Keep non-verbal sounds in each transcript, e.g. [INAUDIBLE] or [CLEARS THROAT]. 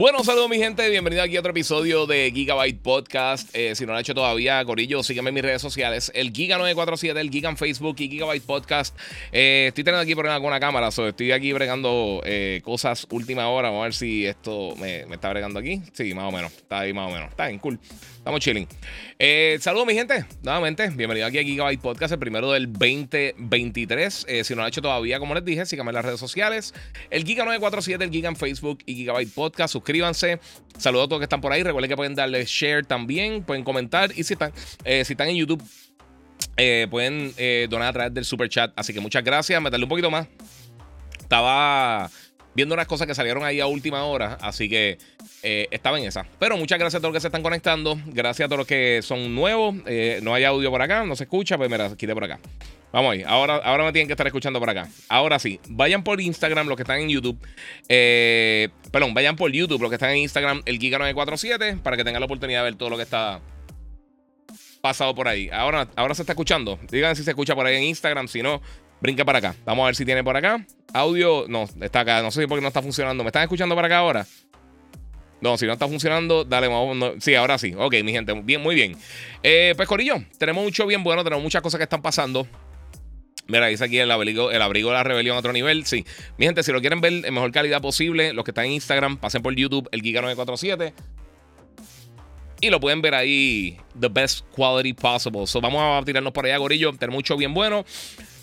Bueno, saludos mi gente, bienvenido aquí a otro episodio de Gigabyte Podcast. Eh, si no lo han hecho todavía, Corillo, sígueme en mis redes sociales, el Giga947, el Giga en Facebook y Gigabyte Podcast. Eh, estoy teniendo aquí problemas con una cámara, estoy aquí bregando eh, cosas última hora. Vamos a ver si esto me, me, está bregando aquí. Sí, más o menos, está ahí más o menos. Está bien, cool. Estamos chilling. saludos mi gente, nuevamente, bienvenido aquí a Gigabyte Podcast, el primero del 2023. si no lo han hecho todavía, como les dije, síganme en las redes sociales, el Giga947, el Giga en Facebook y Gigabyte Podcast suscríbanse. Saludos a todos que están por ahí. Recuerden que pueden darle share también, pueden comentar. Y si están, eh, si están en YouTube, eh, pueden eh, donar a través del super chat. Así que muchas gracias. Meterle un poquito más. Estaba viendo unas cosas que salieron ahí a última hora. Así que estaba en esa. Pero muchas gracias a todos los que se están conectando. Gracias a todos los que son nuevos. no hay audio por acá, no se escucha. Pues mira, quité por acá. Vamos ahí. Ahora, ahora me tienen que estar escuchando por acá. Ahora sí. Vayan por Instagram los que están en YouTube. Eh, perdón, vayan por YouTube los que están en Instagram, el Giga947, para que tengan la oportunidad de ver todo lo que está pasado por ahí. Ahora, ahora se está escuchando. Digan si se escucha por ahí en Instagram. Si no, brinca para acá. Vamos a ver si tiene por acá. Audio, no, está acá. No sé por qué no está funcionando. ¿Me están escuchando por acá ahora? No, si no está funcionando, dale, vamos. sí, ahora sí. Ok, mi gente, bien, muy bien. Eh, pues, Corillo, tenemos mucho bien bueno, tenemos muchas cosas que están pasando. Mira, dice aquí el abrigo, el abrigo de la rebelión a otro nivel. Sí. Mi gente, si lo quieren ver en mejor calidad posible, los que están en Instagram, pasen por YouTube, el Giga947. Y lo pueden ver ahí, the best quality possible. So, vamos a tirarnos por allá, Gorillo. Tener mucho bien bueno.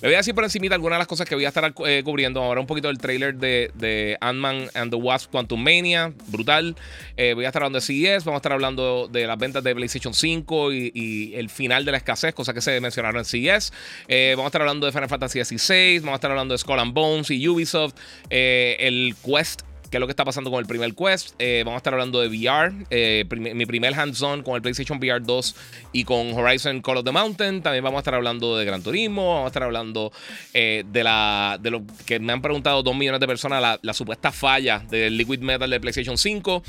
Me voy a decir por encima algunas de las cosas que voy a estar eh, cubriendo. Ahora un poquito del trailer de, de Ant-Man and the Wasp Quantum Mania. Brutal. Eh, voy a estar hablando de CES. Vamos a estar hablando de las ventas de PlayStation 5 y, el final de la escasez, cosas que se mencionaron en CES. Eh, vamos a estar hablando de Final Fantasy XVI. Vamos a estar hablando de Skull and Bones y Ubisoft. el Quest qué es lo que está pasando con el primer Quest. Eh, vamos a estar hablando de VR, eh, mi primer hands-on con el PlayStation VR 2 y con Horizon Call of the Mountain. También vamos a estar hablando de Gran Turismo, vamos a estar hablando eh, de, la, de lo que me han preguntado dos millones de personas, la, supuesta falla del Liquid Metal de PlayStation 5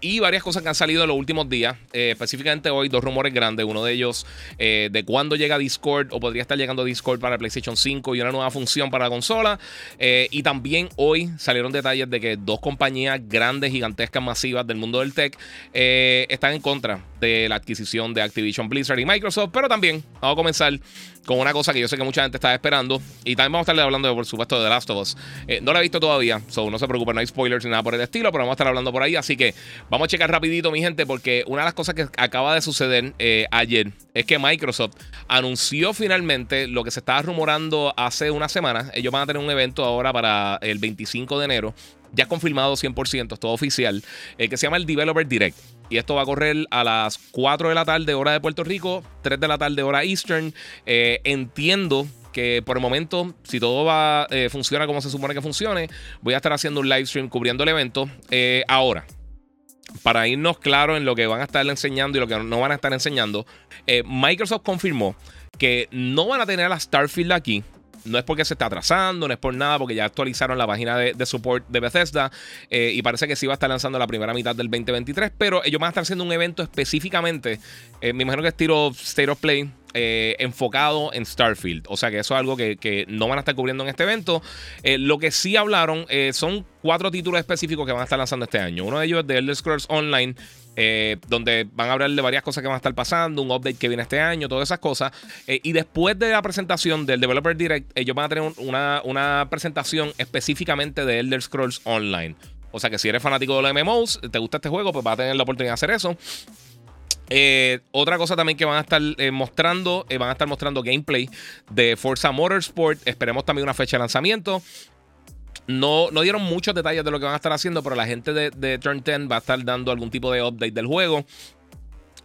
y varias cosas que han salido en los últimos días. específicamente hoy, dos rumores grandes. Uno de ellos de cuándo llega Discord o podría estar llegando Discord para PlayStation 5 y una nueva función para la consola. y también hoy salieron detalles de que dos compañías grandes, gigantescas, masivas del mundo del tech eh, están en contra de la adquisición de Activision Blizzard y Microsoft. Pero también vamos a comenzar con una cosa que yo sé que mucha gente estaba esperando. Y también vamos a estarle hablando, por supuesto, de The Last of Us. Eh, no la he visto todavía, so no se preocupen, no hay spoilers ni nada por el estilo, pero vamos a estar hablando por ahí. Así que vamos a checar rapidito, mi gente, porque una de las cosas que acaba de suceder eh, ayer es que Microsoft anunció finalmente lo que se estaba rumorando hace una semana. Ellos van a tener un evento ahora para el 25 de enero ya confirmado 100%, es todo oficial, eh, que se llama el Developer Direct. Y esto va a correr a las 4 de la tarde, hora de Puerto Rico, 3 de la tarde, hora Eastern. Eh, entiendo que por el momento, si todo va eh, funciona como se supone que funcione, voy a estar haciendo un live stream cubriendo el evento. ahora, para irnos claro en lo que van a estar enseñando y lo que no van a estar enseñando, Microsoft confirmó que no van a tener a Starfield aquí no es porque se está atrasando, no es por nada, porque ya actualizaron la página de, support de Bethesda eh, y parece que sí va a estar lanzando la primera mitad del 2023, pero ellos van a estar haciendo un evento específicamente, eh, me imagino que es tiro State of Play. Eh, enfocado en Starfield. O sea que eso es algo que, no van a estar cubriendo en este evento. lo que sí hablaron son cuatro títulos específicos que van a estar lanzando este año. Uno de ellos es The Elder Scrolls Online, eh, donde van a hablar de varias cosas que van a estar pasando, un update que viene este año, todas esas cosas. Eh, y después de la presentación del Developer Direct, ellos van a tener una, presentación específicamente de Elder Scrolls Online. O sea que si eres fanático de los MMOs, te gusta este juego, pues va a tener la oportunidad de hacer eso. Eh, otra cosa también que van a estar mostrando, van a estar mostrando gameplay de Forza Motorsport. Esperemos también una fecha de lanzamiento. No, no dieron muchos detalles de lo que van a estar haciendo, pero la gente de, Turn 10 va a estar dando algún tipo de update del juego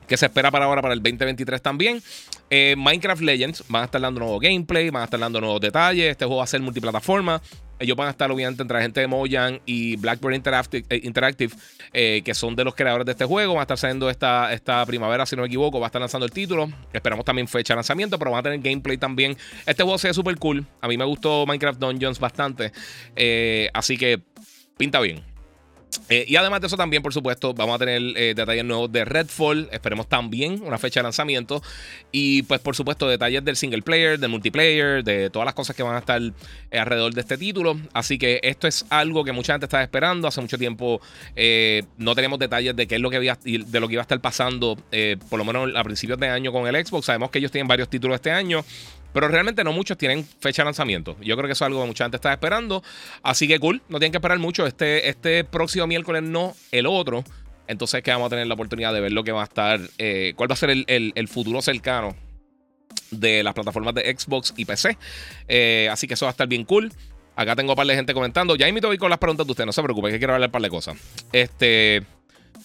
que se espera para ahora, para el 2023 también. Eh, Minecraft Legends van a estar dando nuevo gameplay, van a estar dando nuevos detalles. Este juego va a ser multiplataforma. Ellos van a estar obviamente entre la gente de Mojang y Blackbird Interactive, eh, eh, que son de los creadores de este juego. Van a estar saliendo esta, esta primavera, si no me equivoco. Va a estar lanzando el título. Esperamos también fecha de lanzamiento, pero van a tener gameplay también. Este juego se ve súper cool. A mí me gustó Minecraft Dungeons bastante. así que pinta bien. Eh, y además de eso también, por supuesto, vamos a tener eh, detalles nuevos de Redfall. Esperemos también una fecha de lanzamiento. Y pues por supuesto detalles del single player, del multiplayer, de todas las cosas que van a estar eh, alrededor de este título. Así que esto es algo que mucha gente estaba esperando. Hace mucho tiempo no tenemos detalles de qué es lo que había, de lo que iba a estar pasando, por lo menos a principios de año con el Xbox. Sabemos que ellos tienen varios títulos este año. Pero realmente no muchos tienen fecha de lanzamiento. Yo creo que eso es algo que mucha gente está esperando. Así que cool, no tienen que esperar mucho. Este, este próximo miércoles no, el otro. Entonces que vamos a tener la oportunidad de ver lo que va a estar, eh, cuál va a ser el, futuro cercano de las plataformas de Xbox y PC. Eh, así que eso va a estar bien cool. Acá tengo un par de gente comentando. Ya invito a ir con las preguntas de ustedes, no se preocupen, que quiero hablar un par de cosas. Este.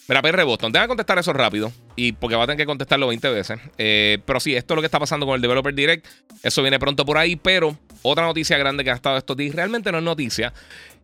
Mira, PR Boston, deja contestar eso rápido. Y porque va a tener que contestarlo 20 veces. Eh, pero sí, esto es lo que está pasando con el Developer Direct. Eso viene pronto por ahí. Pero otra noticia grande que ha estado estos días realmente no es noticia.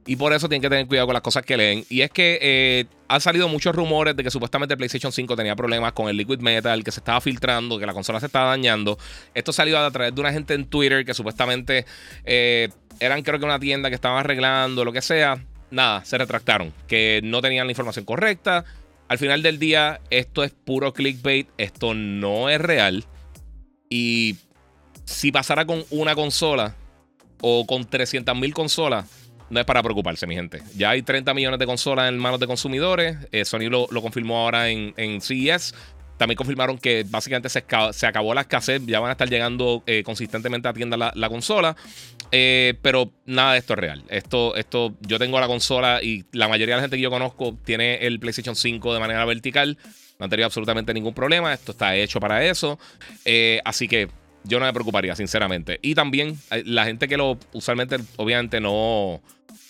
Y por eso tienen que tener cuidado con las cosas que leen. Y es que eh, han salido muchos rumores de que supuestamente PlayStation 5 tenía problemas con el Liquid Metal, que se estaba filtrando, que la consola se estaba dañando. Esto salió a través de una gente en Twitter que supuestamente eh, eran creo que una tienda que estaban arreglando, lo que sea. Nada, se retractaron. Que no tenían la información correcta al final del día, esto es puro clickbait, esto no es real. Y si pasara con una consola o con 300.000 consolas, no es para preocuparse, mi gente. Ya hay 30 millones de consolas en manos de consumidores. Eh, Sony lo, confirmó ahora en, en CES. También confirmaron que básicamente se, acabó la escasez. Ya van a estar llegando eh, consistentemente a tienda la, consola. Eh, pero nada de esto es real. Esto, esto, yo tengo la consola y la mayoría de la gente que yo conozco tiene el PlayStation 5 de manera vertical. No han tenido absolutamente ningún problema. Esto está hecho para eso. Eh, así que yo no me preocuparía, sinceramente. Y también la gente que lo usualmente, obviamente, no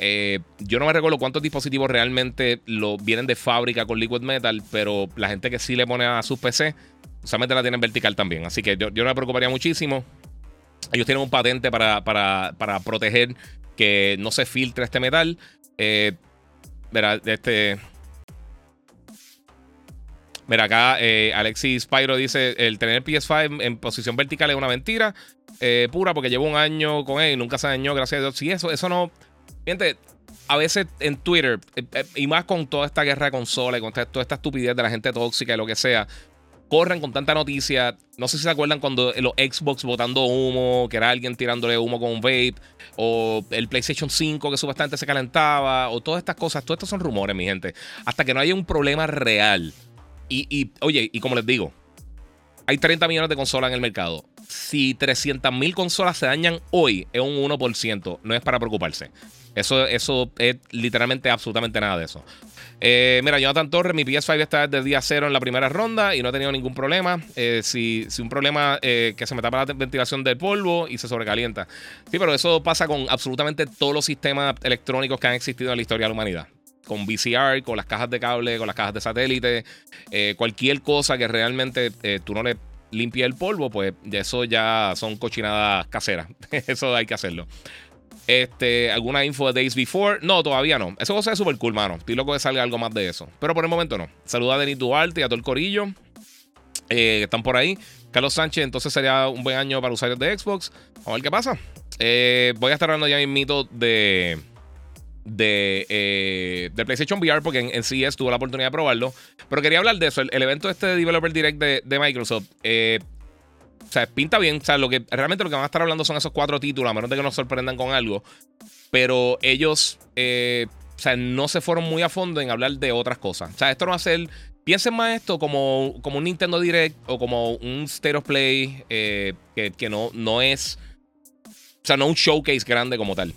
eh, yo no me recuerdo cuántos dispositivos realmente lo, vienen de fábrica con Liquid Metal, pero la gente que sí le pone a sus PC, usualmente la tienen vertical también. Así que yo, no me preocuparía muchísimo. Ellos tienen un patente para, para, proteger que no se filtre este metal. Eh, este. Mira, acá eh, Alexis Pyro dice: el tener PS5 en posición vertical es una mentira pura porque llevo un año con él y nunca se dañó, gracias a Dios. Sí, eso, eso no. Gente, a veces en Twitter, eh, eh, y más con toda esta guerra de consolas con toda esta estupidez de la gente tóxica y lo que sea, corren con tanta noticia. No sé si se acuerdan cuando los Xbox botando humo, que era alguien tirándole humo con un vape, o el PlayStation 5 que supuestamente se calentaba, o todas estas cosas. Todos estos son rumores, mi gente. Hasta que no haya un problema real. Y, y oye, y como les digo, hay 30 millones de consolas en el mercado. Si 300 mil consolas se dañan hoy, es un 1%. No es para preocuparse. Eso, eso es literalmente absolutamente nada de eso. Eh, mira, Jonathan Torres, mi PS5 está desde día cero en la primera ronda y no he tenido ningún problema. Eh, si, si, un problema eh, que se me tapa la ventilación del polvo y se sobrecalienta. Sí, pero eso pasa con absolutamente todos los sistemas electrónicos que han existido en la historia de la humanidad. Con VCR, con las cajas de cable, con las cajas de satélite, cualquier cosa que realmente tú no le limpies el polvo, pues eso ya son cochinadas caseras. [LAUGHS] eso hay que hacerlo. Este, ¿Alguna info de Days Before? No, todavía no. Eso va a ser súper cool, mano. Estoy loco de salga algo más de eso. Pero por el momento no. Saluda a Denis Duarte y a todo el corillo. Eh, que están por ahí. Carlos Sánchez, entonces sería un buen año para usuarios de Xbox. A ver qué pasa. Eh, voy a estar hablando ya mito de. De, eh, de PlayStation VR, porque en, en CES tuve la oportunidad de probarlo. Pero quería hablar de eso. El, evento este de Developer Direct de, de Microsoft. Eh, o sea, pinta bien. O sea, lo que realmente lo que van a estar hablando son esos cuatro títulos, a menos de que nos sorprendan con algo. Pero ellos, eh, o sea, no se fueron muy a fondo en hablar de otras cosas. O sea, esto no va a ser. Piensen más esto como, como un Nintendo Direct o como un State of Play eh, que, que no, no es. O sea, no un showcase grande como tal.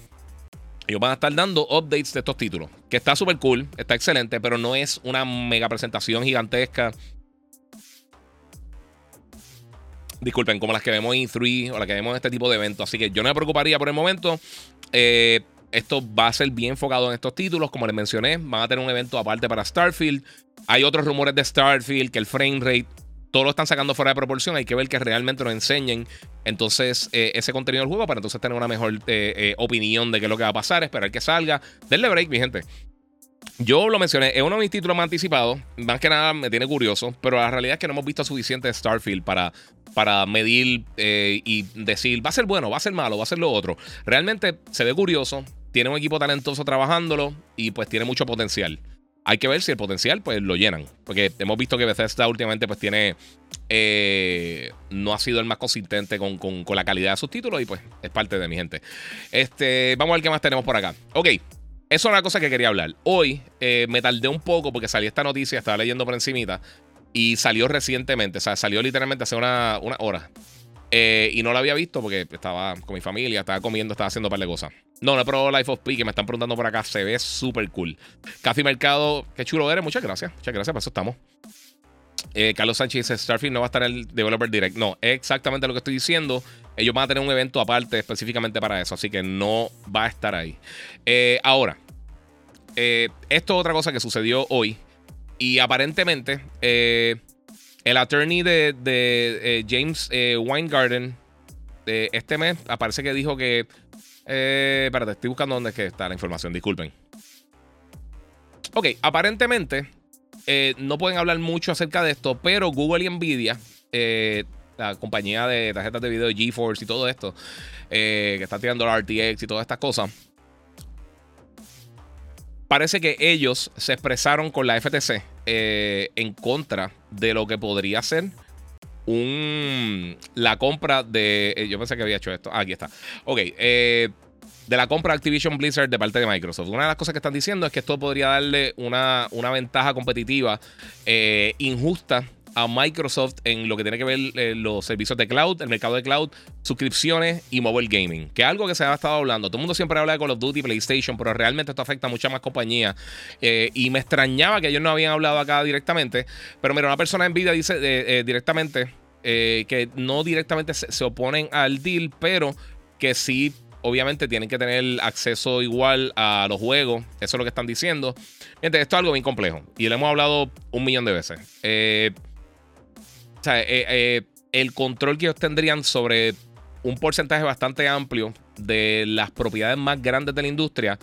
Ellos van a estar dando updates de estos títulos. Que está súper cool, está excelente, pero no es una mega presentación gigantesca disculpen, como las que vemos en E3 o las que vemos en este tipo de eventos. Así que yo no me preocuparía por el momento. Eh, esto va a ser bien enfocado en estos títulos, como les mencioné. Van a tener un evento aparte para Starfield. Hay otros rumores de Starfield, que el frame rate todo lo están sacando fuera de proporción. Hay que ver que realmente nos enseñen entonces eh, ese contenido del juego para entonces tener una mejor opinión de qué es lo que va a pasar, esperar que salga. Denle break, mi gente. Yo lo mencioné, es uno de mis títulos más anticipados. Más que nada me tiene curioso, pero la realidad es que no hemos visto suficiente Starfield para, para medir y decir, va a ser bueno, va a ser malo, va a ser lo otro. Realmente se ve curioso, tiene un equipo talentoso trabajándolo y pues tiene mucho potencial. Hay que ver si el potencial pues lo llenan. Porque hemos visto que Bethesda últimamente pues tiene... Eh, no ha sido el más consistente con, la calidad de sus títulos y pues es parte de mi gente. Este, vamos a ver qué más tenemos por acá. Ok, eso es una cosa que quería hablar. Hoy eh, me tardé un poco porque salió esta noticia, estaba leyendo por encimita y salió recientemente, o sea, salió literalmente hace una, una hora. Eh, y no la había visto porque estaba con mi familia, estaba comiendo, estaba haciendo un par de cosas. No, no he probado Life of Pi, que me están preguntando por acá. Se ve súper cool. Café Mercado, qué chulo eres. Muchas gracias. Muchas gracias, por eso estamos. Eh, Carlos Sánchez dice: Starfield no va a estar en el Developer Direct. No, es exactamente lo que estoy diciendo. Ellos van a tener un evento aparte específicamente para eso, así que no va a estar ahí. Ahora, esto es otra cosa que sucedió hoy. Y aparentemente, el attorney de, eh, James eh, Weingarten de este mes aparece que dijo que. Eh, espérate, estoy buscando dónde que está la información, disculpen. Ok, aparentemente no pueden hablar mucho acerca de esto, pero Google y Nvidia, la compañía de tarjetas de video GeForce y todo esto, que está tirando la RTX y todas estas cosas, parece que ellos se expresaron con la FTC eh, en contra de lo que podría ser la compra de. Eh, yo pensé que había hecho esto. Ah, aquí está. Ok. Eh, de la compra de Activision Blizzard de parte de Microsoft. Una de las cosas que están diciendo es que esto podría darle una, una ventaja competitiva injusta a Microsoft en lo que tiene que ver eh, los servicios de cloud, el mercado de cloud, suscripciones y mobile gaming, que es algo que se ha estado hablando. Todo el mundo siempre habla de Call of Duty, PlayStation, pero realmente esto afecta a muchas más compañías. Eh, y me extrañaba que ellos no habían hablado acá directamente, pero mira, una persona en vida dice eh, directamente que no directamente se, oponen al deal, pero que sí obviamente tienen que tener acceso igual a los juegos. Eso es lo que están diciendo. Esto es algo bien complejo y lo hemos hablado un millón de veces. Eh, sea, eh, eh, el control que ellos tendrían sobre un porcentaje bastante amplio de las propiedades más grandes de la industria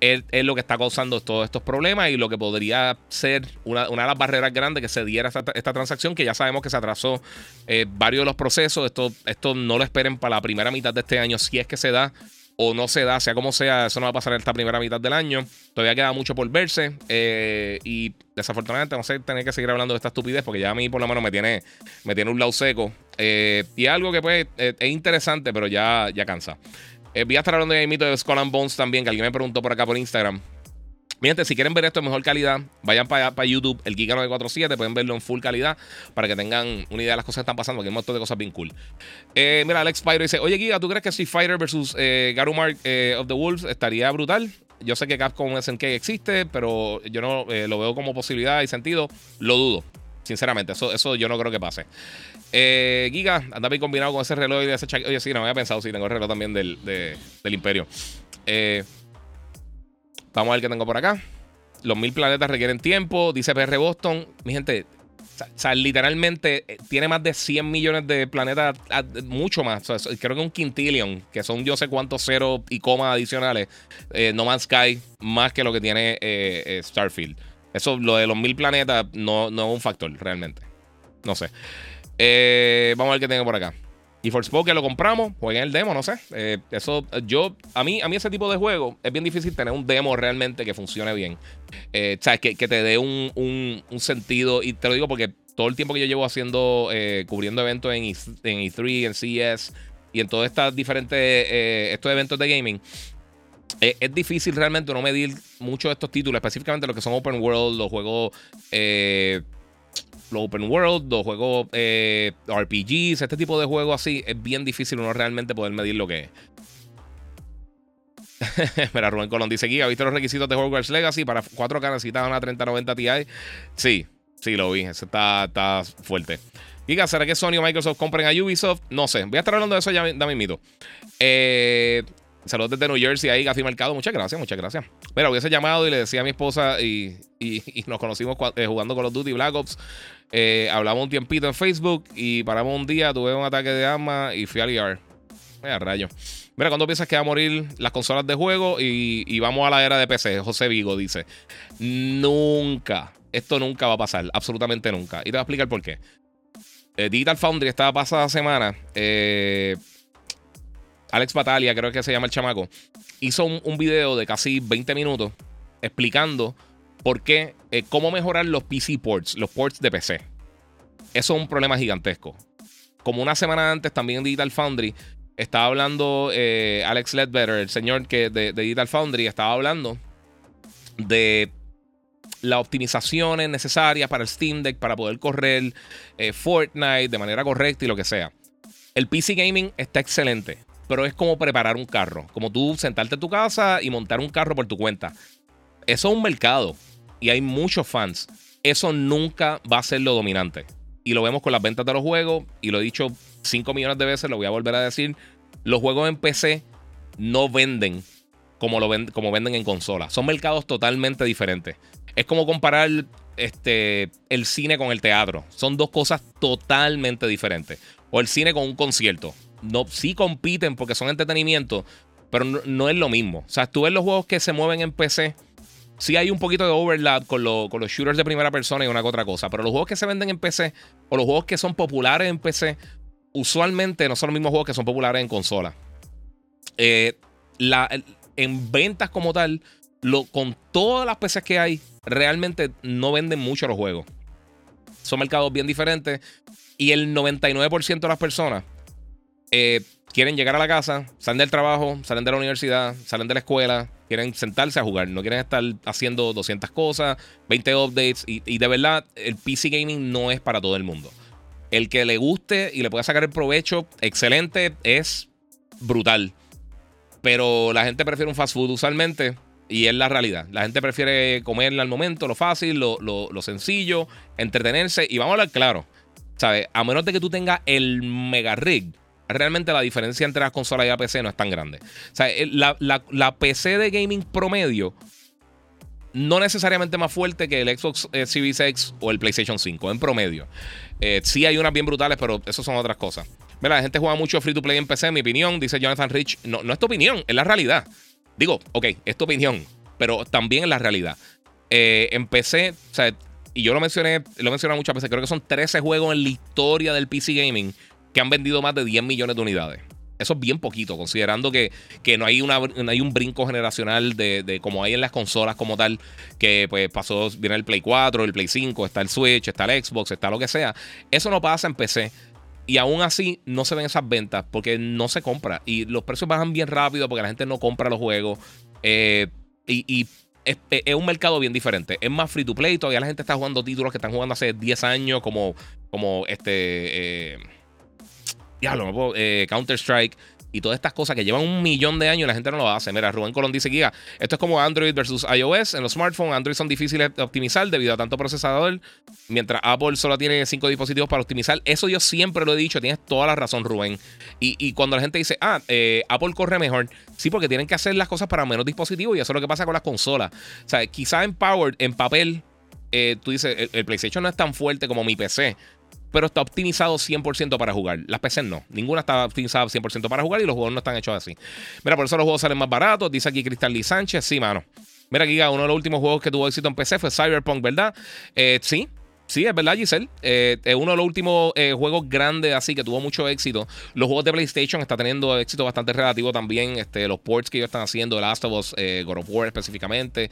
es, lo que está causando todos estos problemas y lo que podría ser una, de las barreras grandes que se diera esta, transacción, que ya sabemos que se atrasó eh, varios de los procesos. Esto no lo esperen para la primera mitad de este año, si es que se da o no se da, sea como sea, eso no va a pasar en esta primera mitad del año. Todavía queda mucho por verse. Eh, y desafortunadamente no sé tener que seguir hablando de esta estupidez porque ya a mí por lo menos me tiene, me tiene un lado seco. Eh, y algo que pues eh, es interesante, pero ya, ya cansa. voy a estar hablando de mito de Skull and Bones también, que alguien me preguntó por acá por Instagram. Miren, si quieren ver esto en mejor calidad, vayan para, YouTube, el Giga 947, pueden verlo en full calidad para que tengan una idea de las cosas que están pasando, que hay un montón de cosas bien cool. Eh, mira, Alex Pyro dice: Oye, Giga, ¿tú crees que Street Fighter versus eh, Garumark eh, of the Wolves estaría brutal? Yo sé que Capcom SNK existe, pero yo no lo veo como posibilidad y sentido. Lo dudo, sinceramente. Eso, eso yo no creo que pase. Giga, anda bien combinado con ese reloj y ese Oye, sí, no había pensado, sí, tengo el reloj también del, del Imperio. Eh. Vamos a ver qué tengo por acá. Los mil planetas requieren tiempo, dice PR Boston. Mi gente, o sea, literalmente eh, tiene más de 100 millones de planetas, mucho más. creo que un quintillion, que son yo sé cuántos ceros y comas adicionales. Eh, no Man's Sky, más que lo que tiene eh, Starfield. Eso, lo de los mil planetas, no, no es un factor realmente. No sé. vamos a ver qué tengo por acá. Y Forspoken lo compramos, jueguen el demo, no sé. Eh, eso, yo, a mí, a mí ese tipo de juego es bien difícil tener un demo realmente que funcione bien. Eh, sea, que, te dé un, un, sentido. Y te lo digo porque todo el tiempo que yo llevo haciendo, eh, cubriendo eventos en, e, 3 en CES y en todos estos diferentes estos eventos de gaming, es difícil realmente no medir muchos de estos títulos, específicamente los que son open world, los juegos los open world, los juegos eh, RPGs, este tipo de juegos así, es bien difícil uno realmente poder medir lo que es. [LAUGHS] Mira, Rubén Colón dice aquí, ¿viste los requisitos de Hogwarts Legacy? Para 4K necesitas una 3090 Ti. Sí, sí lo vi, eso está, está fuerte. Giga, ¿será que Sony o Microsoft compren a Ubisoft? No sé, voy a estar hablando de eso ya, dame mito. Eh, saludos desde New Jersey ahí, Gafi Mercado. Muchas gracias, muchas gracias. Mira, hubiese llamado y le decía a mi esposa y, nos conocimos eh, jugando con los Duty Black Ops. Eh, hablamos un tiempito en Facebook y paramos un día, tuve un ataque de arma y fui a liar. Mira, rayo. Mira, cuando piensas que va a morir las consolas de juego y, y vamos a la era de PC? José Vigo dice: Nunca. Esto nunca va a pasar. Absolutamente nunca. Y te voy a explicar por qué. Eh, Digital Foundry esta pasada semana. Eh, Alex Batalia, creo que se llama el chamaco, hizo un, video de casi 20 minutos explicando por qué, eh, cómo mejorar los PC ports, los ports de PC. Eso es un problema gigantesco. Como una semana antes, también en Digital Foundry, estaba hablando Alex Ledbetter, el señor que de, de Digital Foundry, estaba hablando de las optimizaciones necesarias para el Steam Deck para poder correr eh, Fortnite de manera correcta y lo que sea. El PC Gaming está excelente, pero es como preparar un carro, como tú sentarte en tu casa y montar un carro por tu cuenta. Eso es un mercado y hay muchos fans. Eso nunca va a ser lo dominante. Y lo vemos con las ventas de los juegos, y lo he dicho 5 millones de veces, lo voy a volver a decir. Los juegos en PC no venden como, lo como venden en consola. Son mercados totalmente diferentes. Es como comparar este, el cine con el teatro. Son dos cosas totalmente diferentes. O el cine con un concierto. No, sí compiten porque son entretenimiento, pero no, es lo mismo. O sea, tú ves los juegos que se mueven en PC. Sí hay un poquito de overlap con, los shooters de primera persona y una que otra cosa. Pero los juegos que se venden en PC o los juegos que son populares en PC, usualmente no son los mismos juegos que son populares en consola. Eh, en ventas como tal, con todas las PCs que hay, realmente no venden mucho los juegos. Son mercados bien diferentes y el 99% de las personas eh, quieren llegar a la casa, salen del trabajo, salen de la universidad, salen de la escuela, quieren sentarse a jugar, no quieren estar haciendo 200 cosas, 20 updates y, y de verdad el PC gaming no es para todo el mundo. El que le guste y le pueda sacar el provecho, excelente, es brutal. Pero la gente prefiere un fast food usualmente y es la realidad. La gente prefiere comerla al momento, lo fácil, lo, sencillo, entretenerse. Y vamos a hablar claro. ¿Sabes? A menos de que tú tengas el mega rig, realmente la diferencia entre las consolas y la PC no es tan grande. O sea, la, la, PC de gaming promedio no necesariamente más fuerte que el Xbox eh, Series X o el PlayStation 5, en promedio. Eh, sí hay unas bien brutales, pero eso son otras cosas. Mira, la gente juega mucho free to play en PC, en mi opinión, dice Jonathan Rich. No, no es tu opinión, es la realidad. Digo, ok, es tu opinión, pero también es la realidad. Eh, empecé, o sea, y yo lo mencioné, lo mencioné muchas veces, creo que son 13 juegos en la historia del PC Gaming que han vendido más de 10 millones de unidades. Eso es bien poquito, considerando que, que no, hay una, hay un brinco generacional de, de, como hay en las consolas como tal, que pues pasó, viene el Play 4, el Play 5, está el Switch, está el Xbox, está lo que sea. Eso no pasa en PC. Y aún así no se ven esas ventas porque no se compra. Y los precios bajan bien rápido porque la gente no compra los juegos. Eh, y, es, un mercado bien diferente. Es más free to play. Todavía la gente está jugando títulos que están jugando hace 10 años, como, como este. Eh, diablo, eh, Counter-Strike y todas estas cosas que llevan un millón de años y la gente no lo hace. Mira, Rubén Colón dice, Giga, esto es como Android versus iOS. En los smartphones, Android son difíciles de optimizar debido a tanto procesador, mientras Apple solo tiene cinco dispositivos para optimizar. Eso yo siempre lo he dicho, tienes toda la razón, Rubén. Y, cuando la gente dice, ah, eh, Apple corre mejor, sí, porque tienen que hacer las cosas para menos dispositivos y eso es lo que pasa con las consolas. O sea, quizá en Power, en papel, eh, tú dices, el, PlayStation no es tan fuerte como mi PC pero está optimizado 100% para jugar. Las PCs no. Ninguna está optimizada 100% para jugar y los juegos no están hechos así. Mira, por eso los juegos salen más baratos. Dice aquí Cristal Lee Sánchez. Sí, mano. Mira, aquí uno de los últimos juegos que tuvo éxito en PC fue Cyberpunk, ¿verdad? Eh, sí, Sí, es verdad, Giselle. Eh, es uno de los últimos eh, juegos grandes así que tuvo mucho éxito. Los juegos de PlayStation están teniendo éxito bastante relativo también. Este, los ports que ellos están haciendo, The Last of Us, eh, God of War específicamente,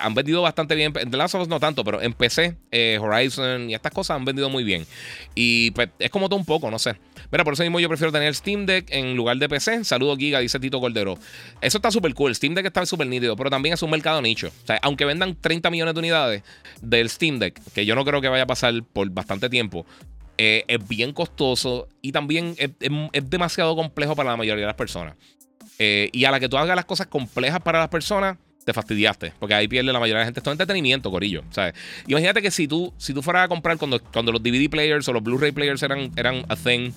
han vendido bastante bien. The Last of Us no tanto, pero en PC, Horizon y estas cosas han vendido muy bien. Y pues es como todo un poco, no sé. Mira, por eso mismo yo prefiero tener Steam Deck en lugar de PC. Saludos, Giga, dice Tito Cordero. Eso está súper cool. Steam Deck está súper nítido, pero también es un mercado nicho. O sea, aunque vendan 30 millones de unidades del Steam Deck, que yo no creo que vaya a pasar por bastante tiempo. Eh, es bien costoso y también es, demasiado complejo para la mayoría de las personas. Eh, y a la que tú hagas las cosas complejas para las personas, te fastidiaste, porque ahí pierde la mayoría de la gente. Esto es entretenimiento, Corillo. ¿sabes? Imagínate que si tú, si tú fueras a comprar cuando, cuando los DVD players o los Blu-ray players eran, eran a thing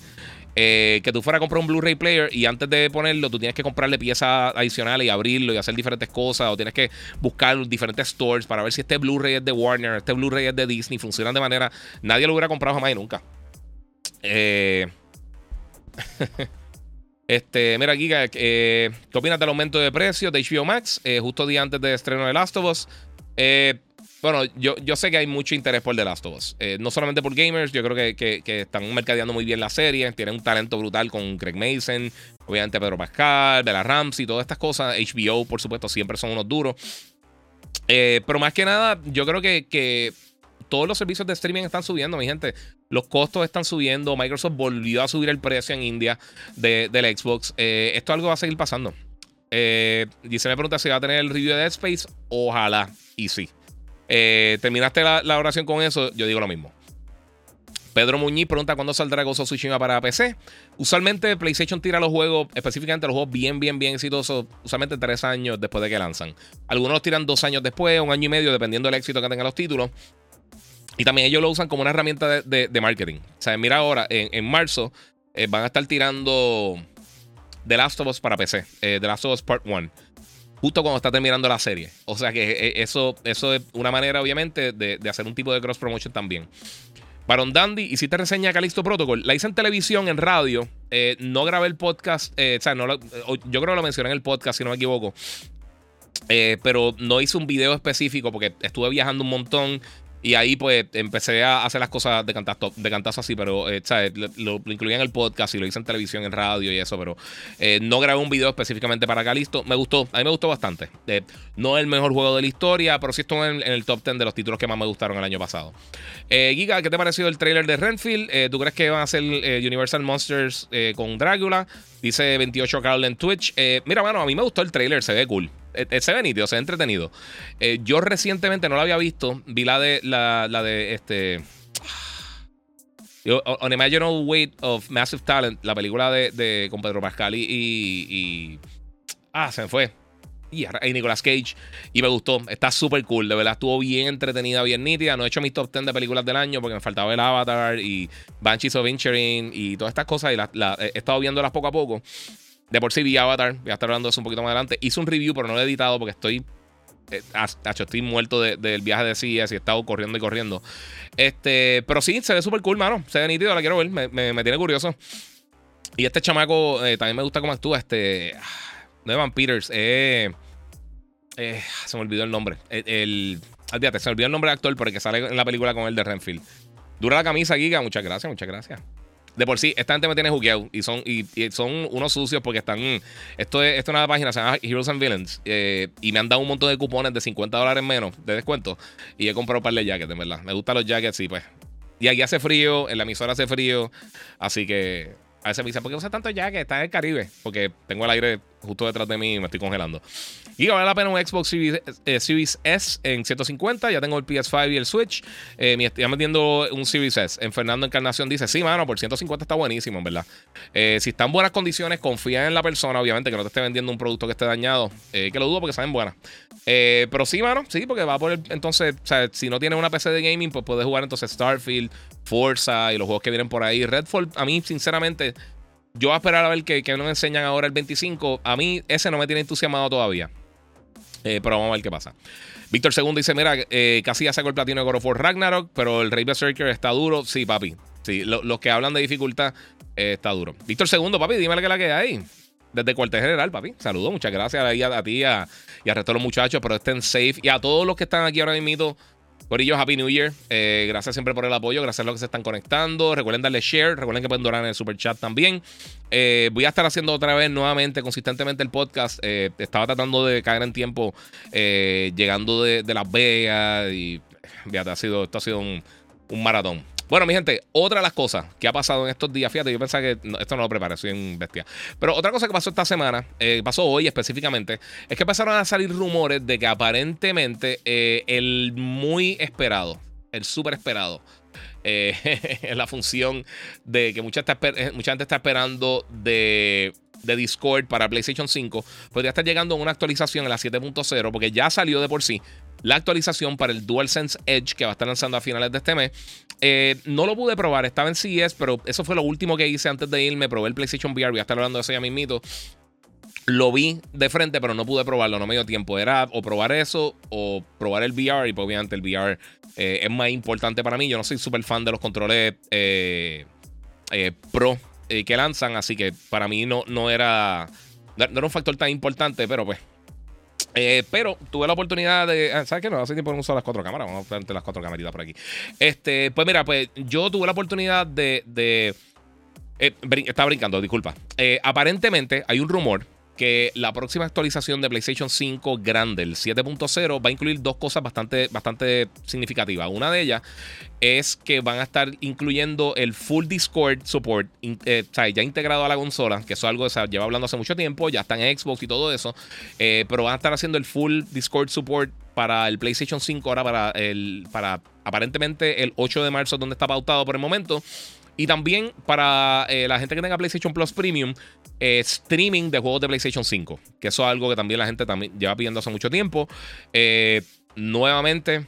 Eh, que tú fueras a comprar un Blu-ray player y antes de ponerlo tú tienes que comprarle piezas adicionales y abrirlo y hacer diferentes cosas o tienes que buscar diferentes stores para ver si este Blu-ray es de Warner, este Blu-ray es de Disney, funcionan de manera... Nadie lo hubiera comprado jamás y nunca. Eh... [LAUGHS] Este, mira, Giga, eh, ¿qué opinas del aumento de precio de HBO Max eh, justo día antes del estreno de Last of Us? Eh, bueno, yo, yo sé que hay mucho interés por The Last of Us. no solamente por gamers, yo creo que, están mercadeando muy bien la serie. Tienen un talento brutal con Craig Mason, obviamente Pedro Pascal, Bella Ramsey, todas estas cosas. HBO, por supuesto, siempre son unos duros. pero más que nada, yo creo que, que todos los servicios de streaming están subiendo, mi gente. Los costos están subiendo. Microsoft volvió a subir el precio en India de, del Xbox. Eh, esto algo va a seguir pasando. Eh, se me pregunta si va a tener el review de Dead Space. Ojalá. Y sí. Eh, ¿Terminaste la, oración con eso? Yo digo lo mismo. Pedro Muñiz pregunta cuándo saldrá Gozo Tsushima para PC. Usualmente PlayStation tira los juegos, específicamente los juegos bien, bien, bien exitosos, usualmente tres años después de que lanzan. Algunos los tiran dos años después, un año y medio, dependiendo del éxito que tengan los títulos. Y también ellos lo usan como una herramienta de, marketing. O sea, mira ahora, en, marzo eh, van a estar tirando The Last of Us para PC, eh, The Last of Us Part 1, justo cuando está terminando la serie. O sea que eh, eso, eso es una manera, obviamente, de, hacer un tipo de cross promotion también. Baron Dandy, hiciste reseña Calixto Protocol. La hice en televisión, en radio. no grabé el podcast. o sea, no yo creo que lo mencioné en el podcast, si no me equivoco. pero no hice un video específico porque estuve viajando un montón. Y ahí pues empecé a hacer las cosas de cantazo, de cantazo así, pero eh, Lo, incluía en el podcast y lo hice en televisión, en radio y eso, pero eh, no grabé un video específicamente para Calisto. Me gustó, a mí me gustó bastante. Eh, no es el mejor juego de la historia, pero sí estuvo en, el top 10 de los títulos que más me gustaron el año pasado. Giga, ¿qué te ha parecido el trailer de Renfield? ¿Tú crees que van a ser Universal Monsters con Drácula? Dice 28 Carl en Twitch. mira, bueno, a mí me gustó el trailer, se ve cool. Eh, eh, se ve nítido, se ve entretenido. Eh, yo recientemente no la había visto. Vi la de la, de este. On Imaginable Weight of Massive Talent, la película de, con Pedro Pascal y, Ah, se me fue. Y, Nicolas Cage. Y me gustó. Está súper cool. De verdad, estuvo bien entretenida, bien nítida. No he hecho mis top 10 de películas del año porque me faltaba el Avatar y Banshees of Incherin y todas estas cosas. Y he estado viéndolas poco a poco. De por sí vi Avatar, voy a estar hablando de eso un poquito más adelante. Hice un review, pero no lo he editado porque estoy. Eh, estoy muerto del viaje de CES y he estado corriendo y corriendo. Este, pero sí, se ve súper cool, mano. Se ve nítido, la quiero ver. Me, tiene curioso. Y este chamaco eh, también me gusta cómo actúa. Este. No Evan Peters. Eh, eh, se me olvidó el nombre. El, el, olvídate, se me olvidó el nombre del actor, porque sale en la película con el de Renfield. Dura la camisa, Giga. Muchas gracias, muchas gracias de por sí, esta gente me tiene jugueado y son, y, son unos sucios porque están. Esto es, esto es una página, se llama Heroes and Villains. Eh, y me han dado un montón de cupones de 50 dólares menos de descuento. Y he comprado un par de jackets, de verdad. Me gustan los jackets, sí, pues. Y aquí hace frío, en la emisora hace frío. Así que a veces me dicen, ¿por qué usa tanto jacket? Está en el Caribe. Porque tengo el aire justo detrás de mí y me estoy congelando. Y vale la pena un Xbox Series, eh, S en 150. Ya tengo el PS5 y el Switch. Eh, me estoy metiendo un Series S. En Fernando Encarnación dice: Sí, mano, por 150 está buenísimo, en verdad. Eh, si está en buenas condiciones, confía en la persona, obviamente, que no te esté vendiendo un producto que esté dañado. que lo dudo porque saben buenas. pero sí, mano, sí, porque va por el. Entonces, o sea, si no tienes una PC de gaming, pues puedes jugar entonces Starfield, Forza y los juegos que vienen por ahí. Redfall, a mí, sinceramente yo voy a esperar a ver qué, nos enseñan ahora el 25. A mí ese no me tiene entusiasmado todavía. Eh, pero vamos a ver qué pasa. Víctor II dice: Mira, eh, casi ya sacó el platino de God Ragnarok, pero el Rey Berserker está duro. Sí, papi. Sí, los que hablan de dificultad eh, está duro. Víctor II, papi, dime la que la que hay. Desde cuartel general, papi. Saludos, muchas gracias a, a, ti y al resto de los muchachos. Pero estén safe. Y a todos los que están aquí ahora mismo Corillo, Happy New Year. Eh, gracias siempre por el apoyo. Gracias a los que se están conectando. Recuerden darle share. Recuerden que pueden donar en el super chat también. Eh, voy a estar haciendo otra vez nuevamente, consistentemente el podcast. Eh, estaba tratando de caer en tiempo llegando de, Las Vegas. Y ha sido, esto ha sido un, un maratón. Bueno, mi gente, otra de las cosas que ha pasado en estos días, fíjate, yo pensaba que esto no lo preparé, soy en bestia. Pero otra cosa que pasó esta semana, eh, pasó hoy específicamente, es que empezaron a salir rumores de que aparentemente eh, el muy esperado, el súper esperado, eh, [LAUGHS] la función de que mucha, mucha gente está esperando de de Discord para PlayStation 5 podría estar llegando a una actualización en la 7.0 porque ya salió de por sí la actualización para el DualSense Edge que va a estar lanzando a finales de este mes. Eh, no lo pude probar, estaba en CES, pero eso fue lo último que hice antes de irme. Probé el PlayStation VR, voy a estar hablando de eso ya mismito. Lo vi de frente, pero no pude probarlo, no me dio tiempo. Era o probar eso o probar el VR. Y pues, obviamente el VR eh, es más importante para mí. Yo no soy súper fan de los controles eh, Pro que lanzan, así que para mí no, no, era, no era un factor tan importante, pero pues. Pero tuve la oportunidad de. Ah, ¿Sabes qué? No, hace tiempo no uso las cuatro cámaras. Vamos a ver las cuatro camaritas por aquí. Este, pues mira, pues yo tuve la oportunidad de. de estaba brincando, disculpa. aparentemente hay un rumor que la próxima actualización de PlayStation 5 grande, el 7.0, va a incluir dos cosas bastante, bastante significativas. Una de ellas es que van a estar incluyendo el full Discord support, eh, o sea, ya integrado a la consola, que eso es algo que se lleva hablando hace mucho tiempo, ya está en Xbox y todo eso, eh, pero van a estar haciendo el full Discord support para el PlayStation 5 ahora para el para aparentemente el 8 de marzo donde está pautado por el momento y también para eh, la gente que tenga PlayStation Plus Premium, eh, streaming de juegos de PlayStation 5. Que eso es algo que también la gente también lleva pidiendo hace mucho tiempo. Eh, nuevamente,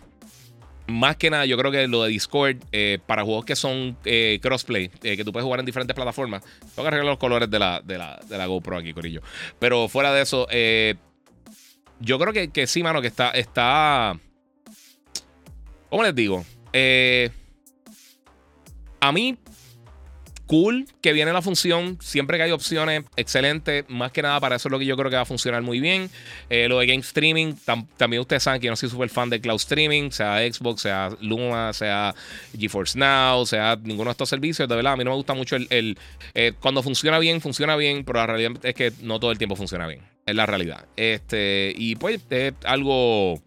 más que nada, yo creo que lo de Discord, para juegos que son crossplay, que tú puedes jugar en diferentes plataformas. Tengo que arreglar los colores de la, de la, GoPro aquí, Corillo. Pero fuera de eso, yo creo que, que, sí, mano, que está. está ¿Cómo les digo? a mí cool que viene la función. Siempre que hay opciones, excelente. Más que nada, para eso es lo que yo creo que va a funcionar muy bien. Eh, lo de game streaming, también ustedes saben que yo no soy súper fan de cloud streaming, sea Xbox, sea Luma, sea GeForce Now, sea ninguno de estos servicios. De verdad, a mí no me gusta mucho el. Eh, cuando funciona bien, funciona bien, pero la realidad es que no todo el tiempo funciona bien. Es la realidad. Este, y pues es algo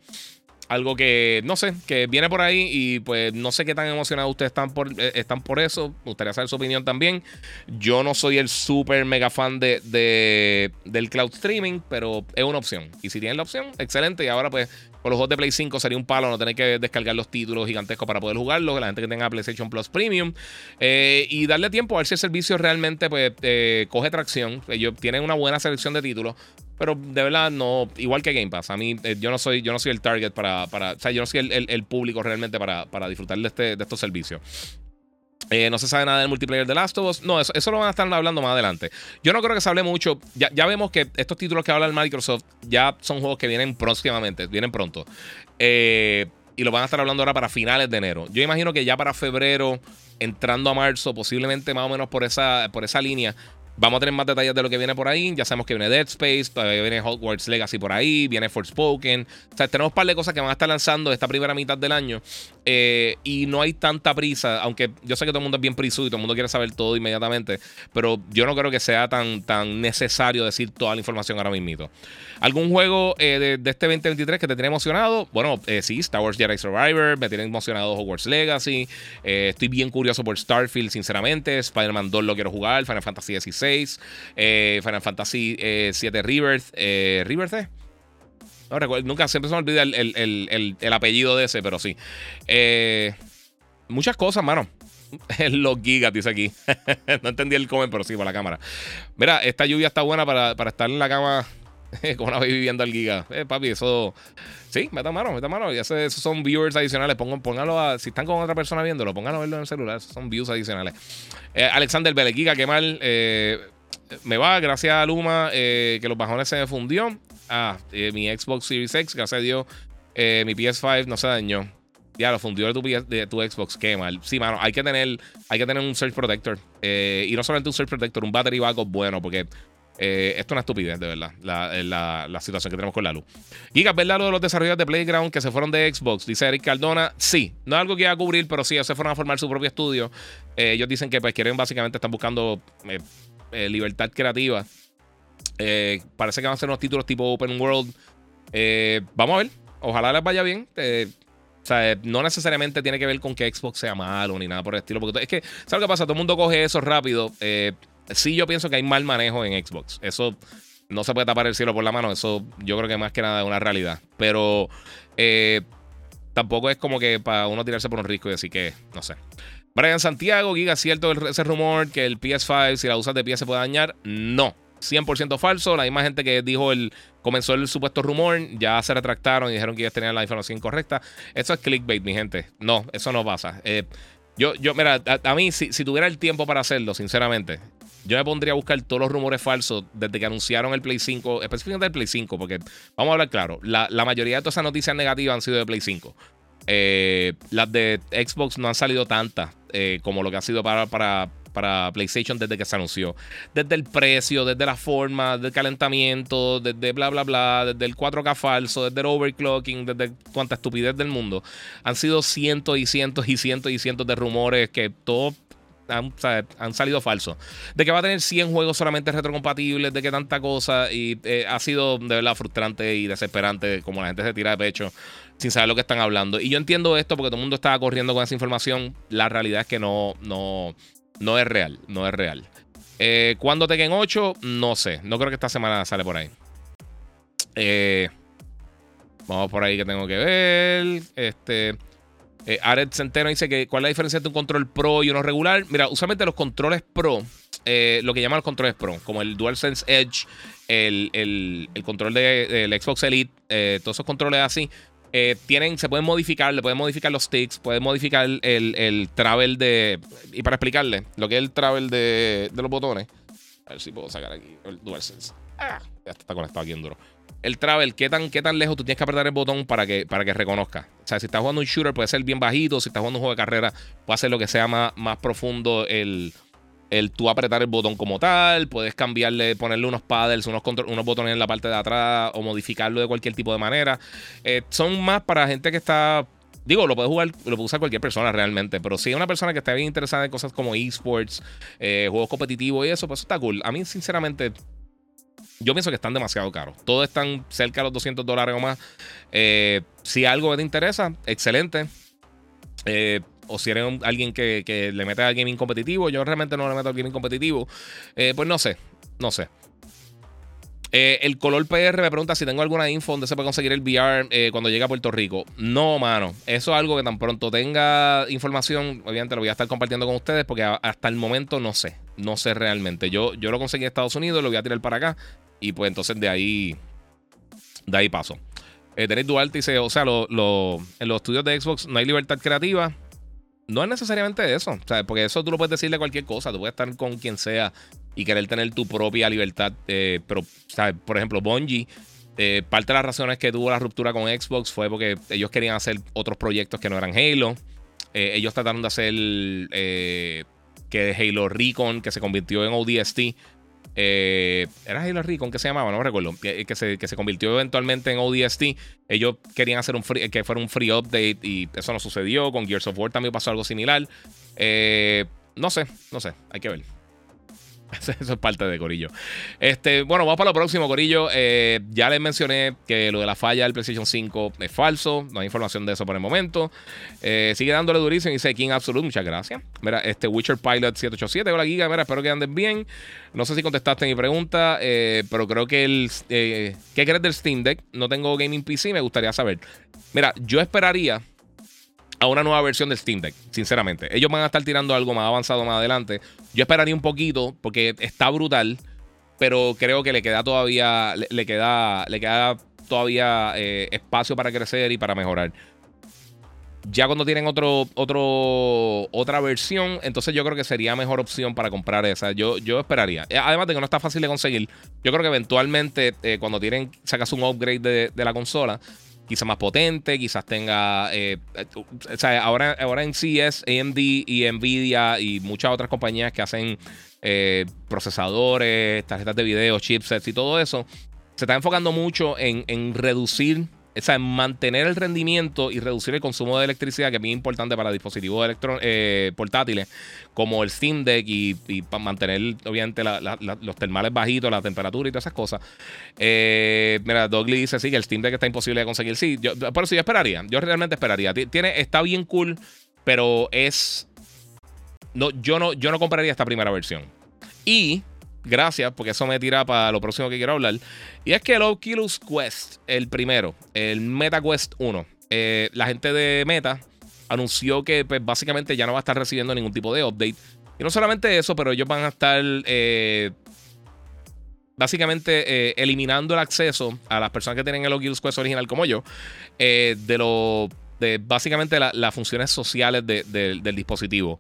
algo que no sé, que viene por ahí y pues no sé qué tan emocionados ustedes están por, eh, están por eso. Me gustaría saber su opinión también. Yo no soy el súper mega fan de, de, del cloud streaming, pero es una opción. Y si tienen la opción, excelente. Y ahora pues con los juegos de Play 5 sería un palo no tener que descargar los títulos gigantescos para poder jugarlos. La gente que tenga PlayStation Plus Premium. Eh, y darle tiempo a ver si el servicio realmente pues eh, coge tracción. Ellos tienen una buena selección de títulos. Pero de verdad, no, igual que Game Pass. A mí, eh, yo no soy, yo no soy el target para, para. O sea, yo no soy el, público realmente para, para disfrutar de, este, de estos servicios. Eh, no se sabe nada del multiplayer de Last of Us. No, eso, eso, lo van a estar hablando más adelante. Yo no creo que se hable mucho. Ya, ya vemos que estos títulos que habla el Microsoft ya son juegos que vienen próximamente, vienen pronto. Eh, y lo van a estar hablando ahora para finales de enero. Yo imagino que ya para febrero, entrando a marzo, posiblemente más o menos por esa, por esa línea, Vamos a tener más detalles de lo que viene por ahí. Ya sabemos que viene Dead Space, todavía viene Hogwarts Legacy por ahí, viene Forspoken. O sea, tenemos un par de cosas que van a estar lanzando esta primera mitad del año. Eh, y no hay tanta prisa, aunque yo sé que todo el mundo es bien prisudo y todo el mundo quiere saber todo inmediatamente. Pero yo no creo que sea tan, tan necesario decir toda la información ahora mismo. ¿Algún juego eh, de, este 2023 que te tiene emocionado? Bueno, eh, sí, Star Wars Jedi Survivor, me tiene emocionado Hogwarts Legacy. estoy bien curioso por Starfield, sinceramente. Spider-Man 2 lo quiero jugar, Final Fantasy XVI. Eh, Final Fantasy 7 eh, Rebirth. Eh, ¿Rebirth eh? No recuerdo, nunca siempre se me olvida el, apellido de ese, pero sí. muchas cosas, mano. [LAUGHS] Los gigas, dice aquí. [LAUGHS] no entendí el comment, pero sí, por la cámara. Mira, esta lluvia está buena para, estar en la cama [LAUGHS] con una baby viendo al giga. papi, eso. Sí, meta mano, meta mano. Y esos son viewers adicionales. pónganlo a. Si están con otra persona viéndolo, pónganlo a verlo en el celular. Esos son views adicionales. Eh, Alexander Vélez, Giga, qué mal. Eh, me va, gracias a Luma, eh, que los bajones se me fundió. Ah, mi Xbox Series X, gracias a Dios, mi PS5 no se dañó. Ya, lo fundió de tu, de tu, Xbox, qué mal. Sí, mano, hay que tener, hay que tener un Surge Protector. y no solamente un Surge Protector, un battery backup bueno, porque eh, esto es una estupidez, de verdad, la, la, situación que tenemos con la luz. Giga, ¿verdad lo de los desarrolladores de Playground que se fueron de Xbox? Dice Eric Cardona. Sí, no es algo que iba a cubrir, pero sí, ellos se fueron a formar su propio estudio. Eh, ellos dicen que pues quieren, básicamente, están buscando eh, libertad creativa. parece que van a ser unos títulos tipo Open World. vamos a ver, ojalá les vaya bien. O sea, no necesariamente tiene que ver con que Xbox sea malo ni nada por el estilo. Porque es que, ¿sabes que pasa? Todo el mundo coge eso rápido. Eh, sí yo pienso que hay mal manejo en Xbox. Eso no se puede tapar el cielo por la mano. Eso yo creo que más que nada es una realidad. Pero eh, tampoco es como que para uno tirarse por un risco y decir que, no sé. Brian Santiago, Giga, ¿cierto ese rumor que el PS5, si la usas de pie, se puede dañar? No. 100% falso. La misma gente que dijo el comenzó el supuesto rumor, ya se retractaron y dijeron que ellos tenían la información incorrecta. Eso es clickbait, mi gente. No, eso no pasa. Eh, yo, yo, mira, a, mí, si, tuviera el tiempo para hacerlo, sinceramente, yo me pondría a buscar todos los rumores falsos desde que anunciaron el Play 5, específicamente el Play 5, porque vamos a hablar claro, la, mayoría de todas esas noticias negativas han sido de Play 5. Eh, las de Xbox no han salido tantas eh, como lo que ha sido para, para, para PlayStation desde que se anunció. Desde el precio, desde la forma, desde el calentamiento, desde bla, bla, bla, desde el 4K falso, desde el overclocking, desde cuánta estupidez del mundo. Han sido cientos y cientos y cientos y cientos de rumores que todos han, salido falsos. De que va a tener 100 juegos solamente retrocompatibles, de que tanta cosa. Y eh, ha sido de verdad frustrante y desesperante como la gente se tira de pecho sin saber lo que están hablando. Y yo entiendo esto porque todo el mundo estaba corriendo con esa información. La realidad es que no, no, no es real, no es real. Eh, ¿Cuándo Tekken 8? No sé. No creo que esta semana sale por ahí. Eh, vamos por ahí que tengo que ver. Este. Eh, Ared Centeno dice que cuál es la diferencia entre un control pro y uno regular. Mira, usualmente los controles pro, eh, lo que llaman los controles pro, como el DualSense Edge, el, el, el control del de, Xbox Elite, todos esos controles así, eh, tienen, se pueden modificar, le pueden modificar los sticks, pueden modificar el, travel de. Y para explicarle lo que es el travel de, los botones. A ver si puedo sacar aquí el DualSense. Ah, ya está conectado aquí en duro. El travel, ¿qué tan, qué tan lejos tú tienes que apretar el botón para que, para que reconozca? O sea, si estás jugando un shooter puede ser bien bajito, si estás jugando un juego de carrera puede ser lo que sea más, más profundo el, el tú apretar el botón como tal, puedes cambiarle, ponerle unos paddles, unos, unos botones en la parte de atrás o modificarlo de cualquier tipo de manera. Eh, son más para gente que está Digo, lo puede jugar, lo puede usar cualquier persona realmente, pero si es una persona que está bien interesada en cosas como esports, eh, juegos competitivos y eso, pues está cool. A mí, sinceramente, yo pienso que están demasiado caros. Todos están cerca de los 200 dólares o más. Eh, si algo te interesa, excelente. Eh, o si eres alguien que, le mete al gaming competitivo, yo realmente no le meto al gaming competitivo, eh, pues no sé, no sé. El color PR me pregunta si tengo alguna info donde se puede conseguir el VR cuando llegue a Puerto Rico. No, mano. Eso es algo que tan pronto tenga información, obviamente lo voy a estar compartiendo con ustedes porque hasta el momento no sé. No sé realmente. Yo, yo lo conseguí en Estados Unidos, lo voy a tirar para acá y pues entonces de ahí, de ahí paso. Eh, Duarte dice, o sea, en los estudios de Xbox no hay libertad creativa. No es necesariamente eso, porque eso tú lo puedes decirle cualquier cosa, tú puedes estar con quien sea y querer tener tu propia libertad. Eh, pero, ¿sabes? por ejemplo, Bungie, eh, parte de las razones que tuvo la ruptura con Xbox fue porque ellos querían hacer otros proyectos que no eran Halo. Eh, ellos trataron de hacer que Halo Recon, que se convirtió en ODST, eh, era Halo Recon que se llamaba, no recuerdo, que, se, que, se, convirtió eventualmente en ODST. Ellos querían hacer un free, que fuera un free update y eso no sucedió. Con Gears of War también pasó algo similar. Eh, no sé, no sé, hay que ver. [LAUGHS] Eso es parte de Corillo. Este, bueno, vamos para lo próximo, Corillo. Eh, ya les mencioné que lo de la falla del PlayStation 5 es falso. No hay información de eso por el momento. Eh, sigue dándole durísimo dice King Absolute. Muchas gracias. Mira, este Witcher Pilot 787. Hola, Giga. Mira, espero que anden bien. No sé si contestaste mi pregunta, eh, pero creo que el. ¿Qué crees del Steam Deck? No tengo gaming PC, me gustaría saber. Mira, yo esperaría a una nueva versión del Steam Deck, sinceramente. Ellos van a estar tirando algo más avanzado más adelante. Yo esperaría un poquito porque está brutal, pero creo que le queda todavía, le, queda, le queda todavía eh, espacio para crecer y para mejorar. Ya cuando tienen otro, otro, otra versión, entonces yo creo que sería mejor opción para comprar esa. Yo, yo esperaría. Eh, además de que no está fácil de conseguir, yo creo que eventualmente eh, cuando tienen, sacas un upgrade de, de la consola, quizá más potente, quizás tenga, eh, o sea, ahora, ahora en sí es AMD y Nvidia y muchas otras compañías que hacen eh, procesadores, tarjetas de video, chipsets y todo eso, se está enfocando mucho en, en reducir o sea, mantener el rendimiento y reducir el consumo de electricidad, que es muy importante para dispositivos eh, portátiles, como el Steam Deck y, para mantener, obviamente, los termales bajitos, la temperatura y todas esas cosas. Eh, mira, Douglas dice, sí, que el Steam Deck está imposible de conseguir. Sí, yo, por eso yo esperaría, yo realmente esperaría. Tiene, está bien cool, pero es... No, yo, no, yo no compraría esta primera versión. Y gracias, porque eso me tira para lo próximo que quiero hablar. Y es que el Oculus Quest, el primero, el Meta Quest 1, eh, la gente de Meta anunció que pues, básicamente ya no va a estar recibiendo ningún tipo de update. Y no solamente eso, pero ellos van a estar. Eh, básicamente eliminando el acceso a las personas que tienen el Oculus Quest original como yo de lo de básicamente las funciones sociales del dispositivo.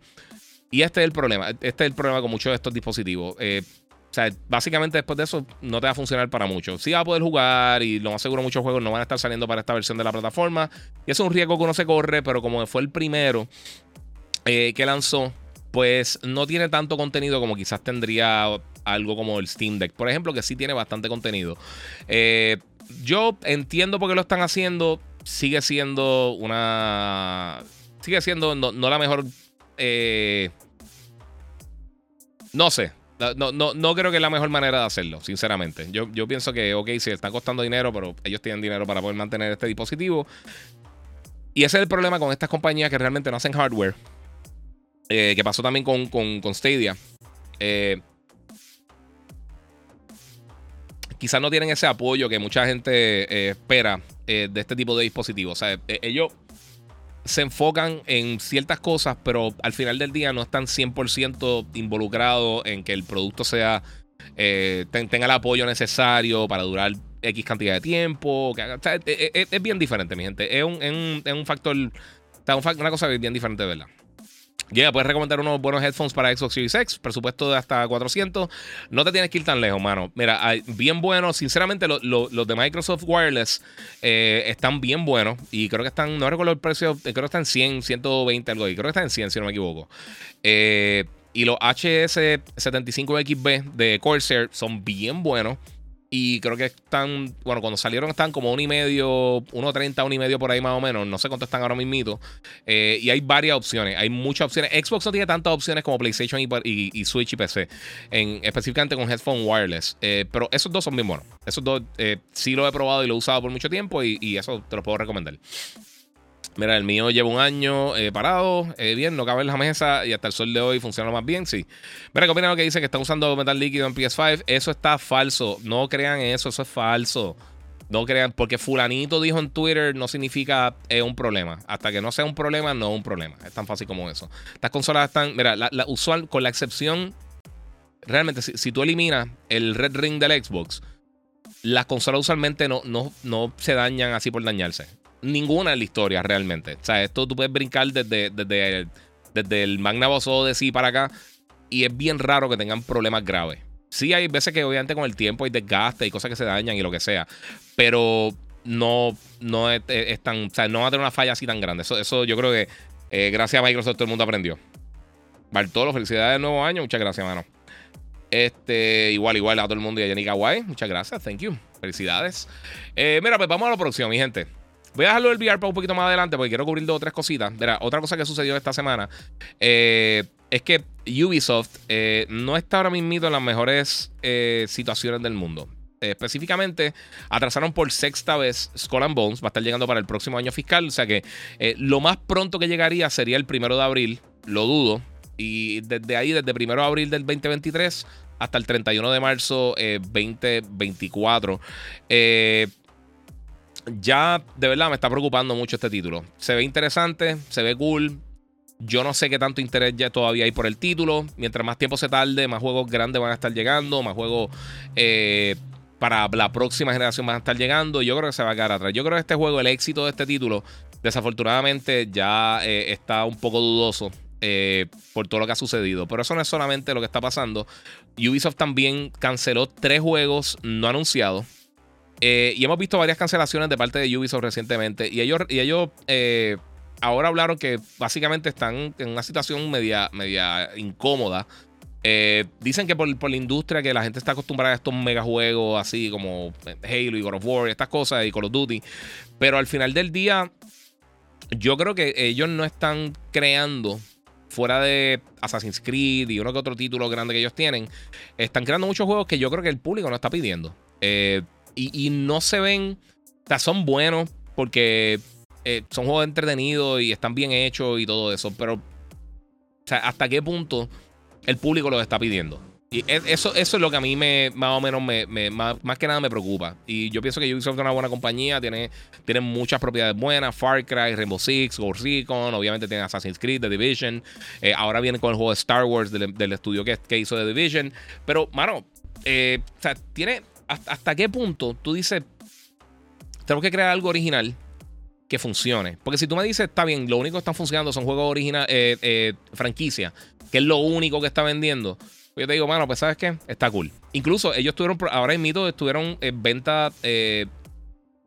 Y este es el problema. Este es el problema con muchos de estos dispositivos. Eh, o sea, básicamente después de eso no te va a funcionar para mucho. Sí va a poder jugar y lo más seguro muchos juegos no van a estar saliendo para esta versión de la plataforma. Y es un riesgo que uno se corre, pero como fue el primero eh, que lanzó, pues no tiene tanto contenido como quizás tendría algo como el Steam Deck. Por ejemplo, que sí tiene bastante contenido. Eh, yo entiendo por qué lo están haciendo. Sigue siendo una... Sigue siendo no, no la mejor eh, no sé. No, no, no, creo que es la mejor manera de hacerlo, sinceramente. Yo, yo pienso que, ok, sí, está costando dinero, pero ellos tienen dinero para poder mantener este dispositivo. Y ese es el problema con estas compañías que realmente no hacen hardware. Eh, que pasó también con, con, Stadia. Eh, quizás no tienen ese apoyo que mucha gente espera de este tipo de dispositivos. O sea, ellos se enfocan en ciertas cosas, pero al final del día no están 100% involucrados en que el producto sea eh, tenga el apoyo necesario para durar X cantidad de tiempo. es, bien diferente, mi gente. Es un, es un, factor, una cosa bien diferente, verdad. Yeah, puedes recomendar unos buenos headphones para Xbox Series X, presupuesto de hasta 400. No te tienes que ir tan lejos, mano. Mira, bien buenos. Sinceramente, los de Microsoft Wireless eh, están bien buenos. Y creo que están, no recuerdo el precio, eh, creo que están en 100, 120, algo ahí. Creo que están en 100, si no me equivoco. Eh, y los HS75XB de Corsair son bien buenos. Y creo que están, bueno, cuando salieron están como uno y medio, uno treinta, uno y medio por ahí más o menos. No sé cuánto están ahora mismo. Eh, y hay varias opciones, hay muchas opciones. Xbox no tiene tantas opciones como PlayStation y, Switch y PC, en, específicamente con headphone wireless. Eh, pero esos dos son bien buenos. Esos dos eh, sí lo he probado y lo he usado por mucho tiempo y, y eso te lo puedo recomendar. Mira, el mío lleva un año eh, parado, eh, bien, no cabe en la mesa y hasta el sol de hoy funciona más bien, sí. Mira, ¿qué lo que dice que está usando metal líquido en PS5? Eso está falso. No crean eso, eso es falso. No crean, porque fulanito dijo en Twitter no significa es un problema. Hasta que no sea un problema, no es un problema. Es tan fácil como eso. Estas consolas están, mira, la, usual, con la excepción, realmente, si, tú eliminas el Red Ring del Xbox, las consolas usualmente no, no, no se dañan así por dañarse ninguna en la historia realmente. O sea, esto tú puedes brincar desde, desde, desde el Magna Boss sí para acá y es bien raro que tengan problemas graves. Sí, hay veces que obviamente con el tiempo hay desgaste y cosas que se dañan y lo que sea, pero no, no es, tan, o sea, no va a tener una falla así tan grande. Eso, eso yo creo que eh, gracias a Microsoft todo el mundo aprendió. Bartolo, felicidades del nuevo año. Muchas gracias, mano. Este, igual, igual a todo el mundo y a Jenny Kawai. Muchas gracias, thank you. Felicidades. Eh, mira, pues vamos a la próxima, mi gente. Voy a dejarlo el VR para un poquito más adelante porque quiero cubrir dos o tres cositas. Mira, otra cosa que sucedió esta semana eh, es que Ubisoft eh, no está ahora mismo en las mejores eh, situaciones del mundo. específicamente, atrasaron por sexta vez Skull and Bones. Va a estar llegando para el próximo año fiscal. O sea que lo más pronto que llegaría sería el primero de abril. Lo dudo. Y desde ahí, desde primero de abril del 2023 hasta el 31 de marzo 2024. Eh, ya de verdad me está preocupando mucho este título. Se ve interesante, se ve cool. Yo no sé qué tanto interés ya todavía hay por el título. Mientras más tiempo se tarde, más juegos grandes van a estar llegando, más juegos eh, para la próxima generación van a estar llegando. Yo creo que se va a quedar atrás. Yo creo que este juego, el éxito de este título, desafortunadamente ya eh, está un poco dudoso. Eh, por todo lo que ha sucedido. Pero eso no es solamente lo que está pasando. Ubisoft también canceló tres juegos no anunciados. Eh, y hemos visto varias cancelaciones de parte de Ubisoft recientemente. Y ellos, y ellos eh, ahora hablaron que básicamente están en una situación media, media incómoda. Eh, dicen que por, la industria que la gente está acostumbrada a estos megajuegos así como Halo y God of War, estas cosas y Call of Duty. Pero al final del día, yo creo que ellos no están creando fuera de Assassin's Creed y uno que otro título grande que ellos tienen, están creando muchos juegos que yo creo que el público no está pidiendo. Y, no se ven, o sea, son buenos porque eh, son juegos entretenidos y están bien hechos y todo eso, pero o sea, hasta qué punto el público lo está pidiendo. Y eso, eso es lo que a mí me, más o menos me, más, que nada me preocupa. Y yo pienso que Ubisoft es una buena compañía, tiene, tiene muchas propiedades buenas, Far Cry, Rainbow Six, Ghost Recon, obviamente tiene Assassin's Creed, The Division. Eh, ahora viene con el juego de Star Wars del, estudio que, que hizo The Division. Pero, mano, eh, o sea, tiene. Hasta, qué punto tú dices. Tenemos que crear algo original que funcione. Porque si tú me dices, está bien, lo único que están funcionando son juegos original, eh, eh, franquicia, que es lo único que está vendiendo. Pues yo te digo, bueno, pues sabes qué, está cool. Incluso ellos tuvieron, ahora en mito, estuvieron en venta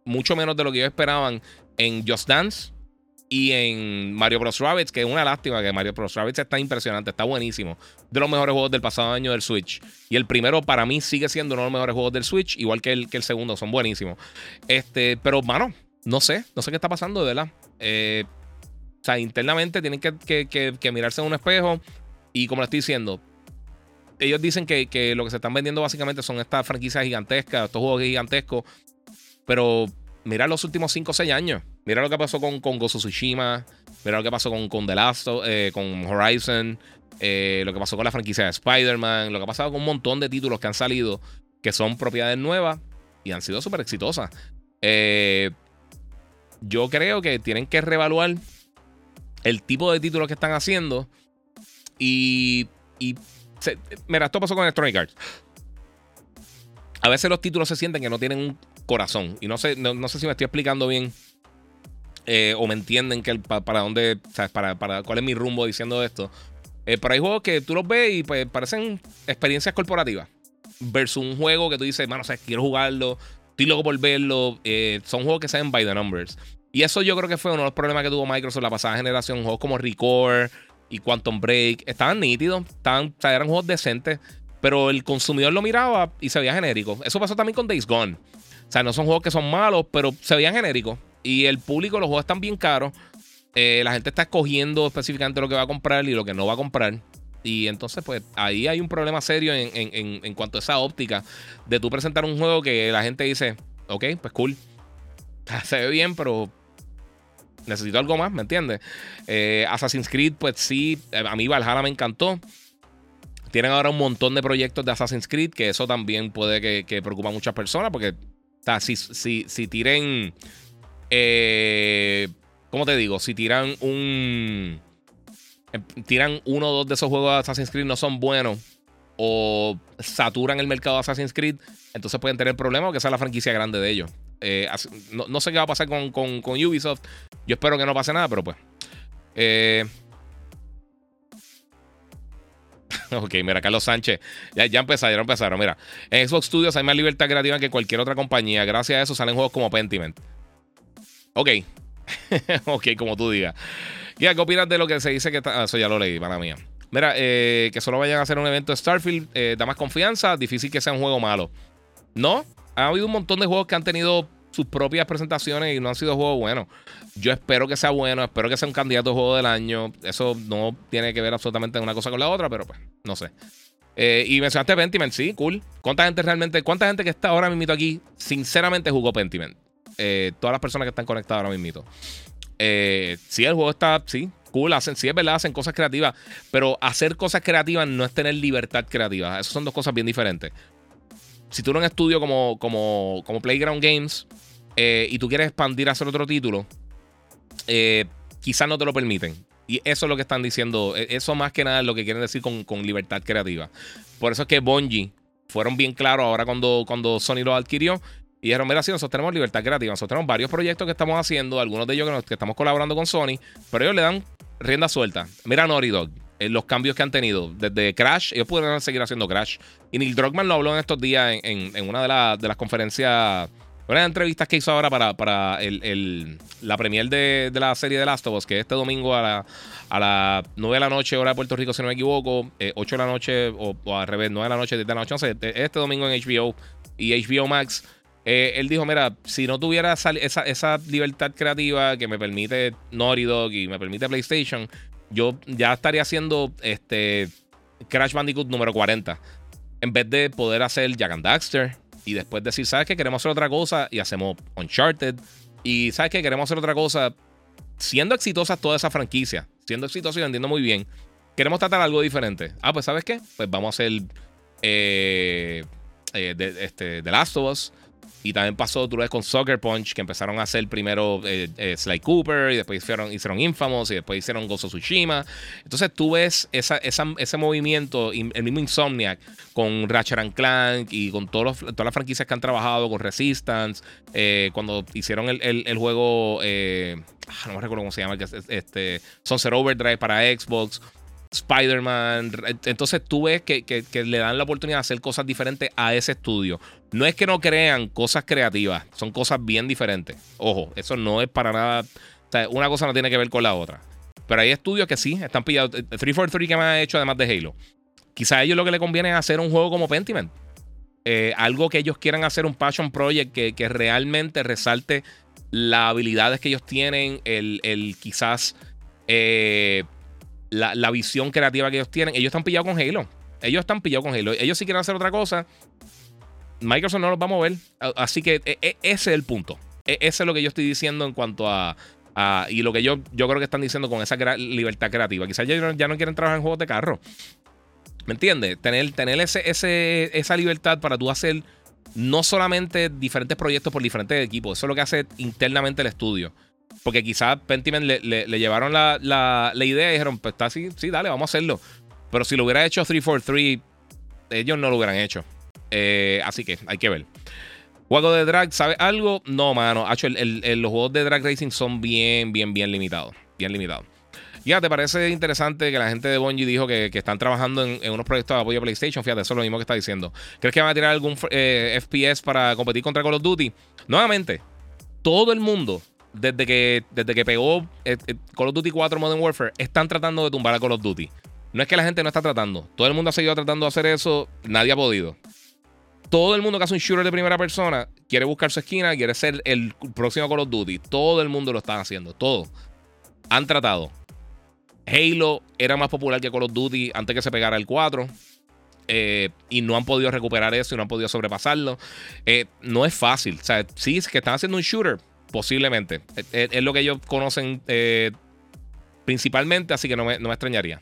mucho menos de lo que ellos esperaban en Just Dance y en Mario Bros. Rabbids, que es una lástima que Mario Bros. Rabbids está impresionante, está buenísimo. De los mejores juegos del pasado año del Switch. Y el primero para mí sigue siendo uno de los mejores juegos del Switch, igual que el, que el segundo, son buenísimos. Este, pero, mano, no sé, no sé qué está pasando, de verdad. Eh, o sea, internamente tienen que, mirarse en un espejo. Y como le estoy diciendo, ellos dicen que, que, lo que se están vendiendo básicamente son estas franquicias gigantescas, estos juegos gigantescos. Pero mira los últimos 5 o 6 años. Mira lo que pasó con, con Gozo Tsushima. Mira lo que pasó con, con The Last eh, con Horizon. Eh, lo que pasó con la franquicia de Spider-Man. Lo que ha pasado con un montón de títulos que han salido que son propiedades nuevas y han sido súper exitosas. Eh, yo creo que tienen que reevaluar el tipo de títulos que están haciendo. Y. y mira, esto pasó con Electronic Arts. A veces los títulos se sienten que no tienen un corazón. Y no sé, no, sé si me estoy explicando bien. Eh, o me entienden que para dónde, ¿sabes? Para, para cuál es mi rumbo diciendo esto. Eh, pero hay juegos que tú los ves y pues parecen experiencias corporativas. Versus un juego que tú dices, mano, o sea, quiero jugarlo, estoy loco por verlo. Eh, son juegos que se ven by the numbers. Y eso yo creo que fue uno de los problemas que tuvo Microsoft la pasada generación. Juegos como Record y Quantum Break estaban nítidos, estaban, o sea, eran juegos decentes, pero el consumidor lo miraba y se veía genérico. Eso pasó también con Days Gone. O sea, no son juegos que son malos, pero se veían genéricos. Y el público, los juegos están bien caros. Eh, la gente está escogiendo específicamente lo que va a comprar y lo que no va a comprar. Y entonces, pues ahí hay un problema serio en, cuanto a esa óptica de tú presentar un juego que la gente dice, ok, pues cool. [LAUGHS] Se ve bien, pero necesito algo más, ¿me entiendes? Eh, Assassin's Creed, pues sí, a mí Valhalla me encantó. Tienen ahora un montón de proyectos de Assassin's Creed, que eso también puede que, que preocupa a muchas personas, porque o sea, si, si, si tiren. Eh, ¿Cómo te digo? Si tiran un. Em, tiran uno o dos de esos juegos de Assassin's Creed no son buenos. O saturan el mercado de Assassin's Creed. Entonces pueden tener problemas porque esa es la franquicia grande de ellos. Eh, no, sé qué va a pasar con, con, con, Ubisoft. Yo espero que no pase nada, pero pues. Eh, [LAUGHS] ok, mira, Carlos Sánchez. Ya, empezaron, ya empezaron. Mira, en Xbox Studios hay más libertad creativa que cualquier otra compañía. Gracias a eso salen juegos como Pentiment. Ok. [LAUGHS] ok, como tú digas. ¿qué opinas de lo que se dice que está.? Ah, eso ya lo leí, para mía. Mira, eh, que solo vayan a hacer un evento de Starfield eh, da más confianza. Difícil que sea un juego malo. No, ha habido un montón de juegos que han tenido sus propias presentaciones y no han sido juegos buenos. Yo espero que sea bueno, espero que sea un candidato a juego del año. Eso no tiene que ver absolutamente una cosa con la otra, pero pues, no sé. Eh, y mencionaste Pentiment, sí, cool. ¿Cuánta gente realmente, cuánta gente que está ahora mismo aquí, sinceramente jugó Pentiment? Eh, todas las personas que están conectadas ahora mismo. Eh, sí, el juego está, sí, cool, hacen, sí es verdad, hacen cosas creativas, pero hacer cosas creativas no es tener libertad creativa. Esas son dos cosas bien diferentes si tú eres un estudio como, como, como Playground Games eh, y tú quieres expandir a hacer otro título, eh, quizás no te lo permiten. Y eso es lo que están diciendo. E, eso más que nada es lo que quieren decir con, libertad creativa. Por eso es que Bungie fueron bien claros ahora cuando, cuando Sony lo adquirió. Y dijeron, mira, sí, nosotros tenemos libertad creativa. Nosotros tenemos varios proyectos que estamos haciendo, algunos de ellos que, que estamos colaborando con Sony, pero ellos le dan rienda suelta. Mira Naughty Dog. Eh, los cambios que han tenido. Desde Crash, ellos pudieron seguir haciendo Crash. Y Neil Druckmann lo habló en estos días en, una de, de, las conferencias, una de las entrevistas que hizo ahora para, para el, la premier de, la serie de Last of Us, que es este domingo a la, a las 9 de la noche, hora de Puerto Rico, si no me equivoco, 8 eh, de la noche, o, al revés, 9 de la noche, 10 de la noche, no sé, este, este domingo en HBO y HBO Max. Eh, él dijo, mira, si no tuviera esa, esa, libertad creativa que me permite Naughty Dog y me permite PlayStation, yo ya estaría haciendo este Crash Bandicoot número 40. En vez de poder hacer Jack and Daxter y después decir, ¿sabes qué? Queremos hacer otra cosa y hacemos Uncharted. Y ¿sabes qué? Queremos hacer otra cosa. Siendo exitosas toda esa franquicia, siendo exitosos y vendiendo muy bien, queremos tratar algo diferente. Ah, pues ¿sabes qué? Pues vamos a hacer eh, eh, este, The Last of Us. Y también pasó, tú lo ves con Soccer Punch, que empezaron a hacer primero eh, eh, Sly Cooper, y después hicieron, hicieron Infamous, y después hicieron Gozo Tsushima. Entonces tú ves esa, ese movimiento, el mismo Insomniac, con Ratchet and Clank y con todos todas las franquicias que han trabajado, con Resistance, eh, cuando hicieron el, juego, ah, no me recuerdo cómo se llama, este, Sunset Overdrive para Xbox. Spider-Man. Entonces tú ves que, le dan la oportunidad de hacer cosas diferentes a ese estudio. No es que no crean cosas creativas, son cosas bien diferentes. Ojo, eso no es para nada. una cosa no tiene que ver con la otra. Pero hay estudios que sí están pillados. 343 que me ha hecho además de Halo. Quizá a ellos lo que le conviene es hacer un juego como Pentiment. Eh, algo que ellos quieran hacer un passion project que, realmente resalte las habilidades que ellos tienen, el, el quizás eh, la, visión creativa que ellos tienen. Ellos están pillados con Halo. Ellos están pillados con Halo. Ellos si quieren hacer otra cosa, Microsoft no los va a mover. Así que e, e, ese es el punto. E, ese es lo que yo estoy diciendo en cuanto a. y lo que yo, yo creo que están diciendo con esa libertad creativa. Quizás ya, ya no quieren trabajar en juegos de carro. ¿Me entiendes? Tener, tener ese, ese, esa libertad para tú hacer no solamente diferentes proyectos por diferentes equipos. Eso es lo que hace internamente el estudio. Porque quizás Pentiment le, llevaron la, idea y dijeron, pues está así, sí, dale, vamos a hacerlo. Pero si lo hubiera hecho 343, ellos no lo hubieran hecho. Eh, así que hay que ver. Juego de drag, ¿sabes algo? No, mano. Hecho, los juegos de drag racing son bien, bien, bien limitados. Bien limitados. Ya, ¿te parece interesante que la gente de Bungie dijo que, están trabajando en, unos proyectos de apoyo a PlayStation? Fíjate, eso es lo mismo que está diciendo. ¿Crees que van a tirar algún eh, FPS para competir contra Call of Duty? Nuevamente, todo el mundo desde que, desde que pegó eh, eh, Call of Duty 4 Modern Warfare, están tratando de tumbar a Call of Duty. No es que la gente no está tratando. Todo el mundo ha seguido tratando de hacer eso. Nadie ha podido. Todo el mundo que hace un shooter de primera persona quiere buscar su esquina, quiere ser el próximo Call of Duty. Todo el mundo lo está haciendo. Todo. Han tratado. Halo era más popular que Call of Duty antes que se pegara el 4. Eh, y no han podido recuperar eso y no han podido sobrepasarlo. no es fácil. O sea, sí, es que están haciendo un shooter, Posiblemente. Es, lo que ellos conocen eh, principalmente, así que no me, extrañaría.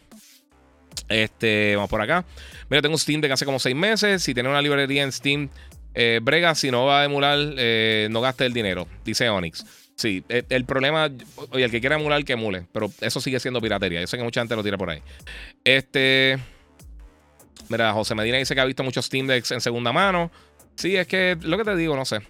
Este, vamos por acá. Mira, tengo Steam de hace como seis meses. Si tiene una librería en Steam, eh, brega, si no va a emular, eh, no gaste el dinero, dice Onyx. Sí, el, problema, oye, el que quiera emular, que emule, pero eso sigue siendo piratería. Yo sé que mucha gente lo tira por ahí. Este, mira, José Medina dice que ha visto muchos Steam Decks en segunda mano. Sí, es que lo que te digo, no sé.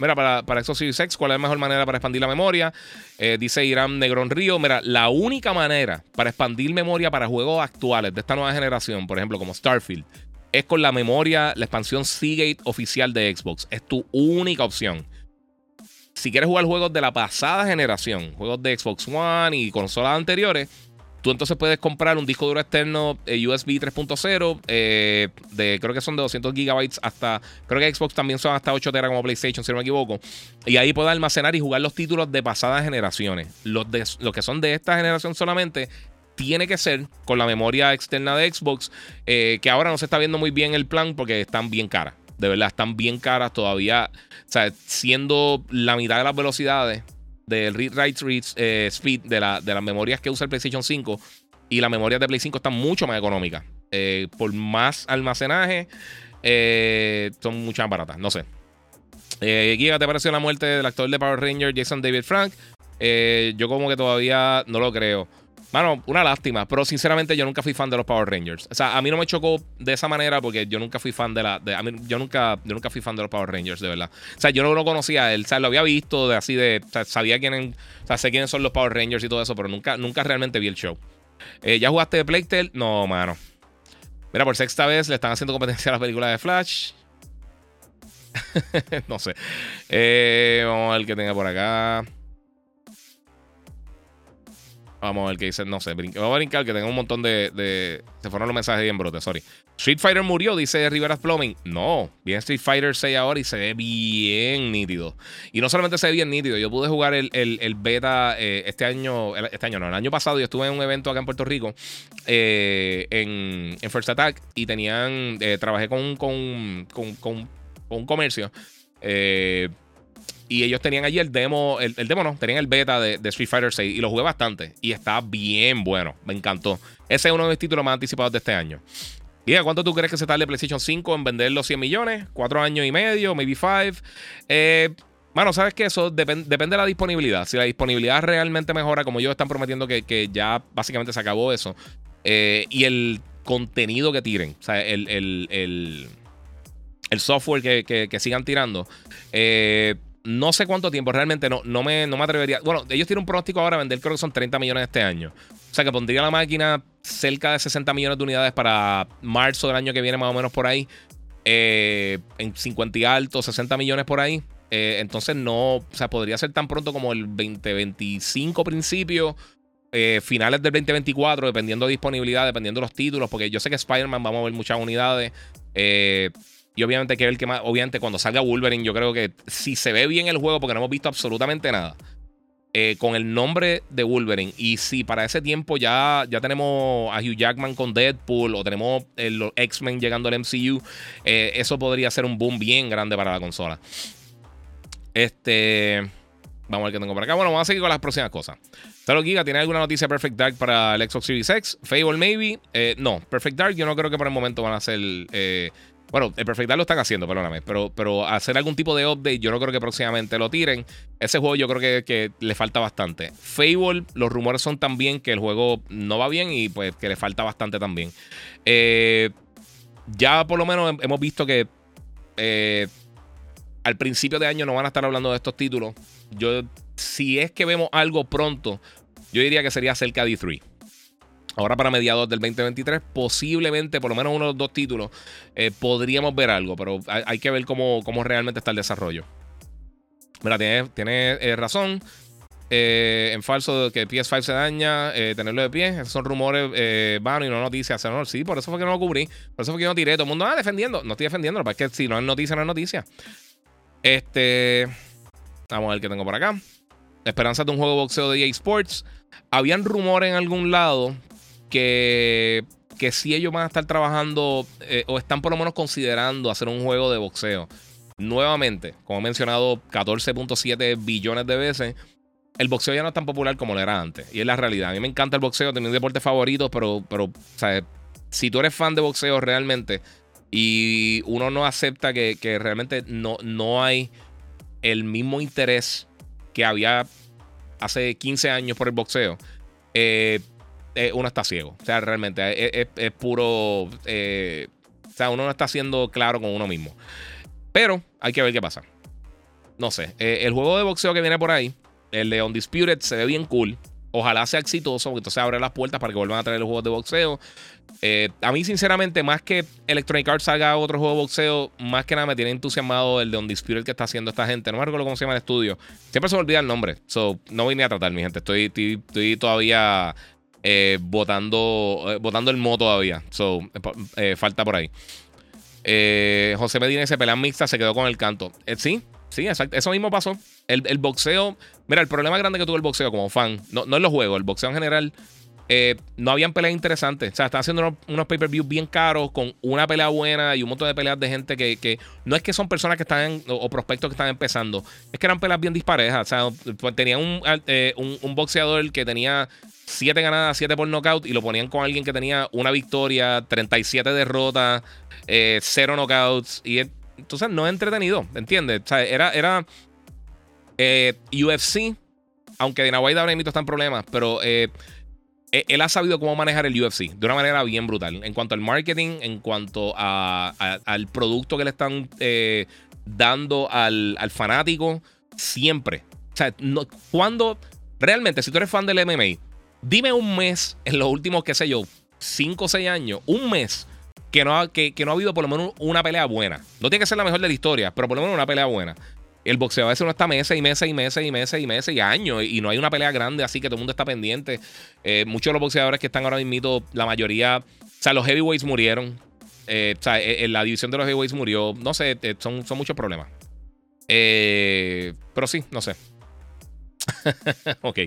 Mira, para, para Series X, ¿cuál es la mejor manera para expandir la memoria? Eh, dice Irán Negrón Río. Mira, la única manera para expandir memoria para juegos actuales de esta nueva generación, por ejemplo, como Starfield, es con la memoria, la expansión Seagate oficial de Xbox. Es tu única opción. Si quieres jugar juegos de la pasada generación, juegos de Xbox One y consolas anteriores, Tú entonces puedes comprar un disco duro externo eh, USB 3.0 eh, de creo que son de 200 gigabytes hasta creo que Xbox también son hasta 8 teras como PlayStation si no me equivoco y ahí puedes almacenar y jugar los títulos de pasadas generaciones. Los, de, los que son de esta generación solamente tiene que ser con la memoria externa de Xbox eh, que ahora no se está viendo muy bien el plan porque están bien caras. De verdad, están bien caras todavía. O sea, siendo la mitad de las velocidades del read write read, eh, speed de, la, de las memorias que usa el PlayStation 5 y las memorias de Play 5 están mucho más económicas. Eh, por más almacenaje, eh, son mucho más baratas. No sé. Eh, Giga, ¿te pareció la muerte del actor de Power Ranger Jason David Frank? yo como que todavía no lo creo. Mano, una lástima, pero sinceramente yo nunca fui fan de los Power Rangers. O sea, a mí no me chocó de esa manera porque yo nunca fui fan de la. a mí, yo, nunca, yo nunca fui fan de los Power Rangers, de verdad. O sea, yo no lo conocía él. O sea, lo había visto de así de. O sea, sabía quién, o sea, sé quiénes son los Power Rangers y todo eso, pero nunca, nunca realmente vi el show. Eh, ¿Ya jugaste de Playtale? No, mano. Mira, por sexta vez le están haciendo competencia a las películas de Flash. [LAUGHS] no sé. Eh, vamos a ver qué tenga por acá. Vamos a ver qué dice. No sé, vamos a brincar que tengo un montón de, Se fueron los mensajes bien brotes, sorry. Street Fighter murió, dice Rivera Plumbing. No, bien Street Fighter 6 ahora y se ve bien nítido. Y no solamente se ve bien nítido, yo pude jugar el, beta eh, este año. Este año no, el año pasado yo estuve en un evento acá en Puerto Rico eh, en, First Attack y tenían. Eh, trabajé con, con, con, con un comercio. Eh y ellos tenían allí el demo, el, demo no, tenían el beta de, Street Fighter 6 y lo jugué bastante. Y está bien bueno, me encantó. Ese es uno de mis títulos más anticipados de este año. ¿Y cuánto tú crees que se tarde PlayStation 5 en vender los 100 millones? ¿Cuatro años y medio? ¿Maybe five? Eh, bueno, sabes que eso depende de la disponibilidad. Si la disponibilidad realmente mejora, como ellos están prometiendo que, ya básicamente se acabó eso, eh, y el contenido que tiren, o sea, el, el, software que, sigan tirando, eh, no sé cuánto tiempo, realmente no, no, me, no me atrevería. Bueno, ellos tienen un pronóstico ahora a vender, creo que son 30 millones este año. O sea que pondría la máquina cerca de 60 millones de unidades para marzo del año que viene, más o menos por ahí. Eh, en 50 y alto, 60 millones por ahí. Eh, entonces no, o sea, podría ser tan pronto como el 2025 principio, eh, finales del 2024, dependiendo de disponibilidad, dependiendo de los títulos, porque yo sé que Spider-Man vamos a ver muchas unidades. Y obviamente que el que más, obviamente cuando salga Wolverine, yo creo que si se ve bien el juego, porque no hemos visto absolutamente nada. Eh, con el nombre de Wolverine. Y si para ese tiempo ya, ya tenemos a Hugh Jackman con Deadpool o tenemos eh, los X-Men llegando al MCU, eh, eso podría ser un boom bien grande para la consola. Este. Vamos a ver qué tengo por acá. Bueno, vamos a seguir con las próximas cosas. Salo Giga, ¿tiene alguna noticia Perfect Dark para el Xbox Series X? Fable, maybe. no, Perfect Dark, yo no creo que por el momento van a ser bueno, el Perfect Dark lo están haciendo, perdóname. Pero, pero hacer algún tipo de update, yo no creo que próximamente lo tiren. Ese juego yo creo que, le falta bastante. Fable, los rumores son también que el juego no va bien y pues que le falta bastante también. Eh, ya por lo menos hemos visto que eh, al principio de año no van a estar hablando de estos títulos. Yo, si es que vemos algo pronto, yo diría que sería cerca de E3 ahora para mediados del 2023, posiblemente, por lo menos uno de los dos títulos, eh, podríamos ver algo, pero hay, que ver cómo, cómo, realmente está el desarrollo. Mira, tiene, tiene eh, razón. Eh, en falso que PS5 se daña, tenerlo de pie. Esos son rumores vanos y no noticias. No, sí, por eso fue que no lo cubrí. Por eso fue que no tiré. Todo el mundo, ah, defendiendo. No estoy defendiendo, porque es que si no es noticia, no es noticia. Este. Vamos a ver qué tengo por acá. Esperanza de un juego de boxeo de EA Sports. Habían rumores en algún lado que, que si ellos van a estar trabajando eh, o están por lo menos considerando hacer un juego de boxeo. Nuevamente, como he mencionado 14.7 billones de veces, el boxeo ya no es tan popular como lo era antes. Y es la realidad. A mí me encanta el boxeo, tengo mi deporte favorito, pero, pero si tú eres fan de boxeo realmente y uno no acepta que, realmente no, no hay el mismo interés que había hace 15 años por el boxeo, eh, eh, uno está ciego. O sea, realmente es, puro. Eh, o sea, uno no está siendo claro con uno mismo. Pero hay que ver qué pasa. No sé. Eh, el juego de boxeo que viene por ahí, el de Undisputed, se ve bien cool. Ojalá sea exitoso, porque entonces abre las puertas para que vuelvan a traer los juegos de boxeo. a mí, sinceramente, más que Electronic Arts haga otro juego de boxeo, más que nada me tiene entusiasmado el de Undisputed que está haciendo esta gente. No me recuerdo cómo se llama el estudio. Siempre se me olvida el nombre. So, no vine a tratar, mi gente. Estoy, estoy todavía eh, votando, eh, el mo todavía. So, eh, falta por ahí. José Medina dice: Pelea mixta, se quedó con el canto. sí, sí, exacto. Eso mismo pasó. El, boxeo. Mira, el problema grande que tuvo el boxeo como fan, no, no en los juegos, el boxeo en general. no habían peleas interesantes. O sea, están haciendo unos, pay-per-views bien caros con una pelea buena y un montón de peleas de gente que, no es que son personas que están o, prospectos que están empezando. Es que eran peleas bien disparejas. O sea, pues, tenía un, un, boxeador que tenía 7 ganadas, 7 por knockout y lo ponían con alguien que tenía una victoria, 37 derrotas, 0 eh, knockouts. Y entonces no es entretenido, ¿entiendes? O sea, era, era eh, UFC, aunque Dana White ahora mismo está en problemas, pero eh, e-, él ha sabido cómo manejar el UFC de una manera bien brutal. En cuanto al marketing, en cuanto al producto que le están dando al, al, fanático, siempre. O sea, no, cuando realmente, si tú eres fan del MMA, Dime un mes en los últimos, qué sé yo, 5 o 6 años, un mes que no, ha, que, no ha habido por lo menos una pelea buena. No tiene que ser la mejor de la historia, pero por lo menos una pelea buena. El boxeo a veces uno está meses y meses y meses y meses y meses y años y no hay una pelea grande así que todo el mundo está pendiente. Eh, muchos de los boxeadores que están ahora mismo, la mayoría, o sea, los heavyweights murieron. Eh, o sea, en la división de los heavyweights murió. No sé, eh, son, son muchos problemas. pero sí, no sé. [LAUGHS] ok.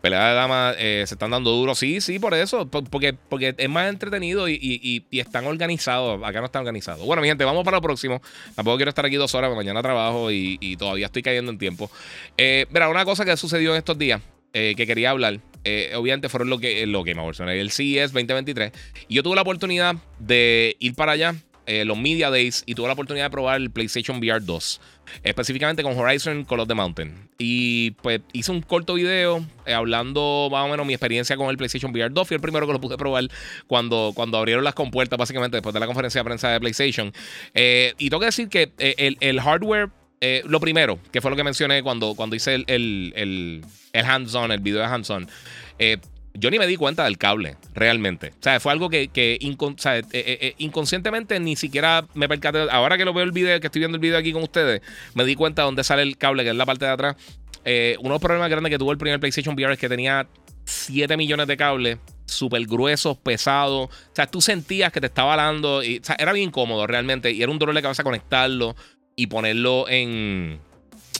Pelea de damas eh, se están dando duro. Sí, sí, por eso. Porque, porque es más entretenido y, están organizados. Acá no están organizados. Bueno, mi gente, vamos para lo próximo. Tampoco quiero estar aquí dos horas, mañana trabajo y, todavía estoy cayendo en tiempo. Eh, una cosa que sucedió en estos días. que quería hablar. obviamente fueron lo que, lo que me el CES 2023. Y yo tuve la oportunidad de ir para allá eh, los Media Days y tuve la oportunidad de probar el PlayStation VR 2, específicamente con Horizon Call of the Mountain. Y pues hice un corto video eh, hablando más o menos mi experiencia con el PlayStation VR 2. Fui el primero que lo pude probar cuando, cuando abrieron las compuertas, básicamente después de la conferencia de prensa de PlayStation. Eh, y tengo que decir que el, hardware lo primero, que fue lo que mencioné cuando, cuando hice el, el, el hands-on, el video de hands-on, yo ni me di cuenta del cable, realmente. O sea, fue algo que, que eh, eh, eh, inconscientemente ni siquiera me percaté. Ahora que lo veo el video, que estoy viendo el video aquí con ustedes, me di cuenta de dónde sale el cable, que es la parte de atrás. uno de los problemas grandes que tuvo el primer PlayStation VR es que tenía 7 millones de cables súper gruesos, pesados. O sea, tú sentías que te estaba alando. Y, o sea, era bien incómodo realmente. Y era un dolor de cabeza conectarlo y ponerlo en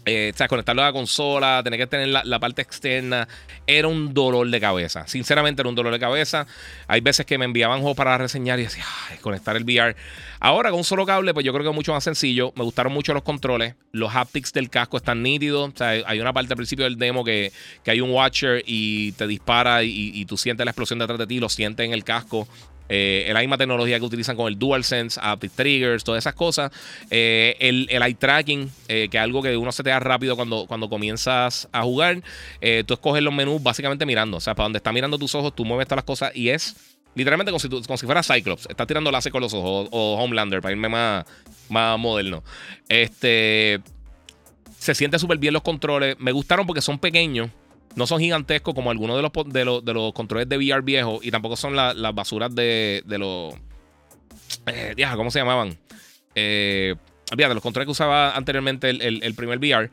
eh, o sea, conectarlo a la consola, tener que tener la, parte externa, era un dolor de cabeza. Sinceramente, era un dolor de cabeza. Hay veces que me enviaban juegos para reseñar y decía, ay, conectar el VR. Ahora, con un solo cable, pues yo creo que es mucho más sencillo. Me gustaron mucho los controles. Los haptics del casco están nítidos. O sea, hay una parte al principio del demo que, hay un watcher y te dispara y, y, tú sientes la explosión detrás de ti, lo sientes en el casco. Eh, la misma tecnología que utilizan con el DualSense, Aptic Triggers, todas esas cosas. Eh, el, eye tracking, eh, que es algo que uno se te da rápido cuando, cuando comienzas a jugar. tú escoges los menús básicamente mirando. O sea, para donde está mirando tus ojos, tú mueves todas las cosas y es literalmente como si, como si fuera Cyclops. Estás tirando láser con los ojos o, Homelander para irme más, más moderno. Este. Se siente súper bien los controles. Me gustaron porque son pequeños. No son gigantescos como algunos de los, de los, de los controles de VR viejos y tampoco son las basuras de, de los... Eh, ¿Cómo se llamaban? Eh, los controles que usaba anteriormente el, primer VR.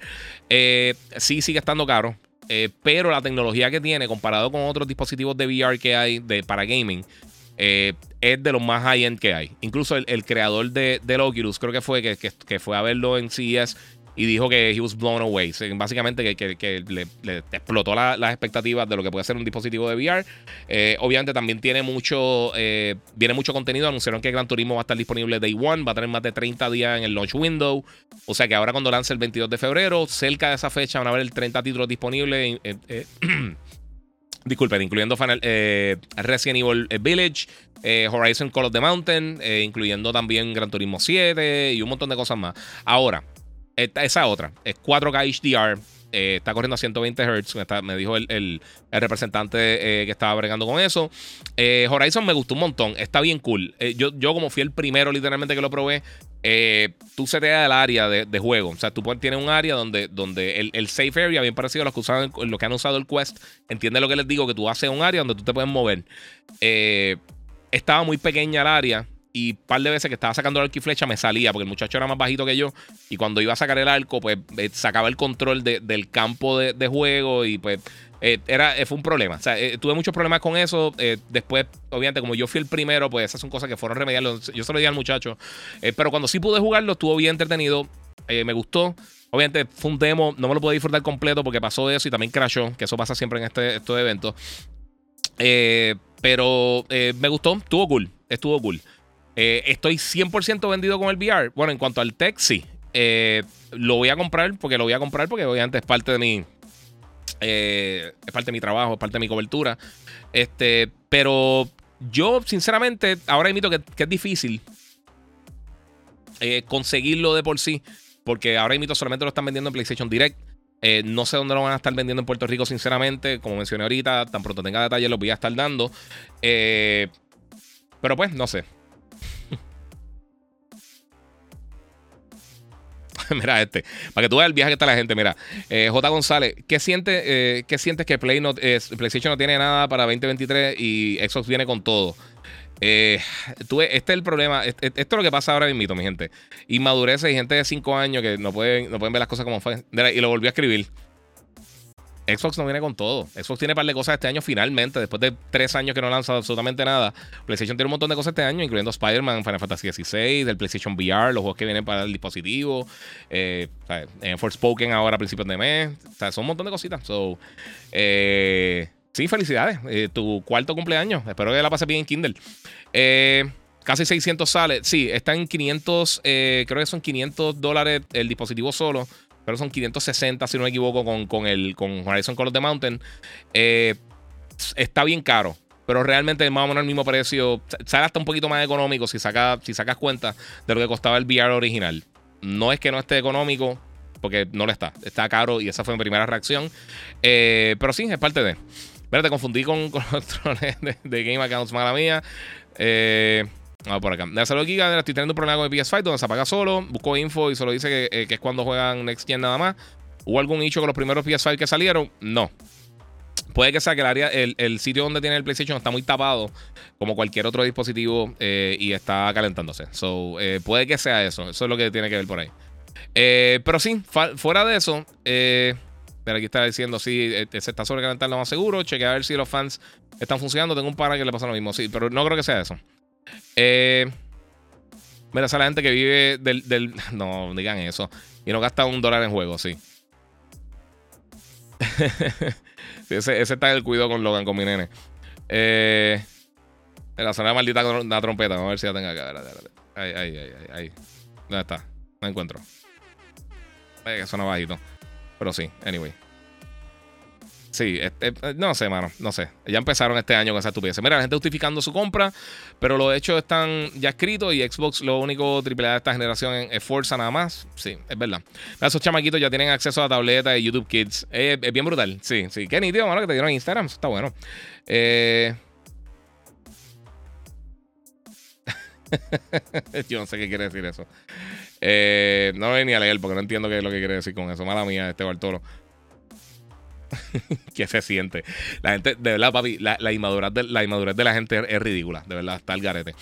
Eh, sí sigue estando caro. Eh, pero la tecnología que tiene comparado con otros dispositivos de VR que hay de, para gaming es de los más high-end que hay. Incluso el, creador de, del Oculus, creo que fue que, que, fue a verlo en CES y dijo que he was blown away. Básicamente que, le, explotó las expectativas de lo que puede ser un dispositivo de VR. Eh, obviamente también tiene mucho, eh, viene mucho contenido. Anunciaron que Gran Turismo va a estar disponible Day One, va a tener más de 30 días en el launch window. O sea que ahora cuando lance el 22 de febrero, cerca de esa fecha van a haber el 30 títulos disponibles. Eh, [CLEARS THROAT] disculpen, incluyendo Final, Resident Evil Village, Horizon Call of the Mountain, incluyendo también Gran Turismo 7 y un montón de cosas más. Ahora, esa otra es 4K HDR. Eh, está corriendo a 120 Hz. me dijo el, representante eh, que estaba bregando con eso. Eh, Horizon me gustó un montón. Está bien cool. yo, yo, como fui el primero, literalmente, que lo probé. tú se te da el área de, juego. O sea, tú tienes un área donde, donde el, safe area, bien parecido a los que, usaban, los que han usado el Quest. Entiende lo que les digo, que tú haces un área donde tú te puedes mover. estaba muy pequeña el área y un par de veces que estaba sacando el arco y flecha me salía, porque el muchacho era más bajito que yo. Y cuando iba a sacar el arco, pues eh, sacaba el control del campo de, juego y pues eh, era, eh, fue un problema. O sea, tuve muchos problemas con eso. después, obviamente, como yo fui el primero, pues esas son cosas que fueron remediables. Yo se lo di al muchacho. pero cuando sí pude jugarlo, estuvo bien entretenido. me gustó. Obviamente fue un demo, no me lo pude disfrutar completo porque pasó eso y también crashó, que eso pasa siempre en este, estos eventos. pero me gustó, estuvo cool, estuvo cool. Eh, estoy 100% vendido con el VR. Bueno, en cuanto al tech, sí. Eh, lo voy a comprar porque lo voy a comprar porque obviamente es parte de mi. Eh, es parte de mi trabajo, es parte de mi cobertura. Este, pero yo, sinceramente, ahora admito que, es difícil conseguirlo de por sí. Porque ahora admito solamente lo están vendiendo en PlayStation Direct. no sé dónde lo van a estar vendiendo en Puerto Rico, sinceramente. Como mencioné ahorita, tan pronto tenga detalles, los voy a estar dando. pero pues, no sé. [LAUGHS] mira este. Para que tú veas el viaje que está la gente. Mira, eh, J. González, ¿qué, siente, eh, sientes que Play no, eh, PlayStation no tiene nada para 2023 y Xbox viene con todo? este es el problema. Esto es lo que pasa ahora mismo, mi gente. Inmadurez y gente de 5 años que no pueden, no pueden ver las cosas como fue. Y lo volvió a escribir. Xbox no viene con todo. Xbox tiene un par de cosas este año finalmente, después de tres años que no lanza absolutamente nada. PlayStation tiene un montón de cosas este año, incluyendo Spider-Man, Final Fantasy XVI, del PlayStation VR, los juegos que vienen para el dispositivo, eh, eh Forspoken ahora a principios de mes. O sea, son un montón de cositas. So, eh, sí, felicidades. Eh, tu cuarto cumpleaños. Espero que la pases bien en Kindle. casi 600 sale. Sí, está en 500, creo que son 500 dólares el dispositivo solo. Pero son 560 si no me equivoco con, con el con Horizon Call of the Mountain. Eh, está bien caro. Pero realmente más o menos el mismo precio. Sale hasta un poquito más económico si, saca, si sacas cuenta de lo que costaba el VR original. No es que no esté económico, porque no lo está. Está caro y esa fue mi primera reacción. Eh, pero sí, es parte de. Mira, te confundí con, con [LAUGHS] los trones de, Game Accounts, mala mía. Eh, vamos por acá. De salud Giga, estoy teniendo un problema con el PS5 donde se apaga solo. Busco info y solo dice que, eh, que es cuando juegan Next Gen nada más. ¿Hubo algún hecho con los primeros PS5 que salieron? No. Puede que sea que el, área, el, sitio donde tiene el PlayStation está muy tapado, como cualquier otro dispositivo, eh, y está calentándose. So, eh, puede que sea eso. Eso es lo que tiene que ver por ahí. Pero sí, fuera de eso, pero aquí está diciendo, sí, se está sobrecalentando más seguro. Cheque a ver si los fans están funcionando. Tengo un par que le pasa lo mismo, sí, pero no creo que sea eso. Mira, esa la gente que vive del, del. [LAUGHS] No, digan eso. Y no gasta un dólar en juego, sí. [LAUGHS] ese, está en el cuidado con Logan, con mi nene. Eh, la zona maldita con la trompeta. Vamos a ver si la tengo acá. Ahí, ahí, ahí, ahí. ¿Dónde está? No encuentro. Ay, que suena bajito. Pero sí, anyway. Sí, no sé, mano, no sé. Ya empezaron este año con esa estupidez. Mira, la gente justificando su compra, pero los hechos están ya escritos y Xbox, lo único AAA de esta generación es Forza nada más. Sí, es verdad. Esos chamaquitos ya tienen acceso a tableta de YouTube Kids. es bien brutal. Sí, sí. Qué nítido, mano, que te dieron Instagram. Eso está bueno. [LAUGHS] Yo no sé qué quiere decir eso. Eh, no voy ni a leer porque no entiendo qué es lo que quiere decir con eso. Mala mía, este Bartolo. [LAUGHS] que se siente. La gente, de verdad, papi, la, inmadurez, de, la inmadurez de la gente es, ridícula. De verdad, está el garete.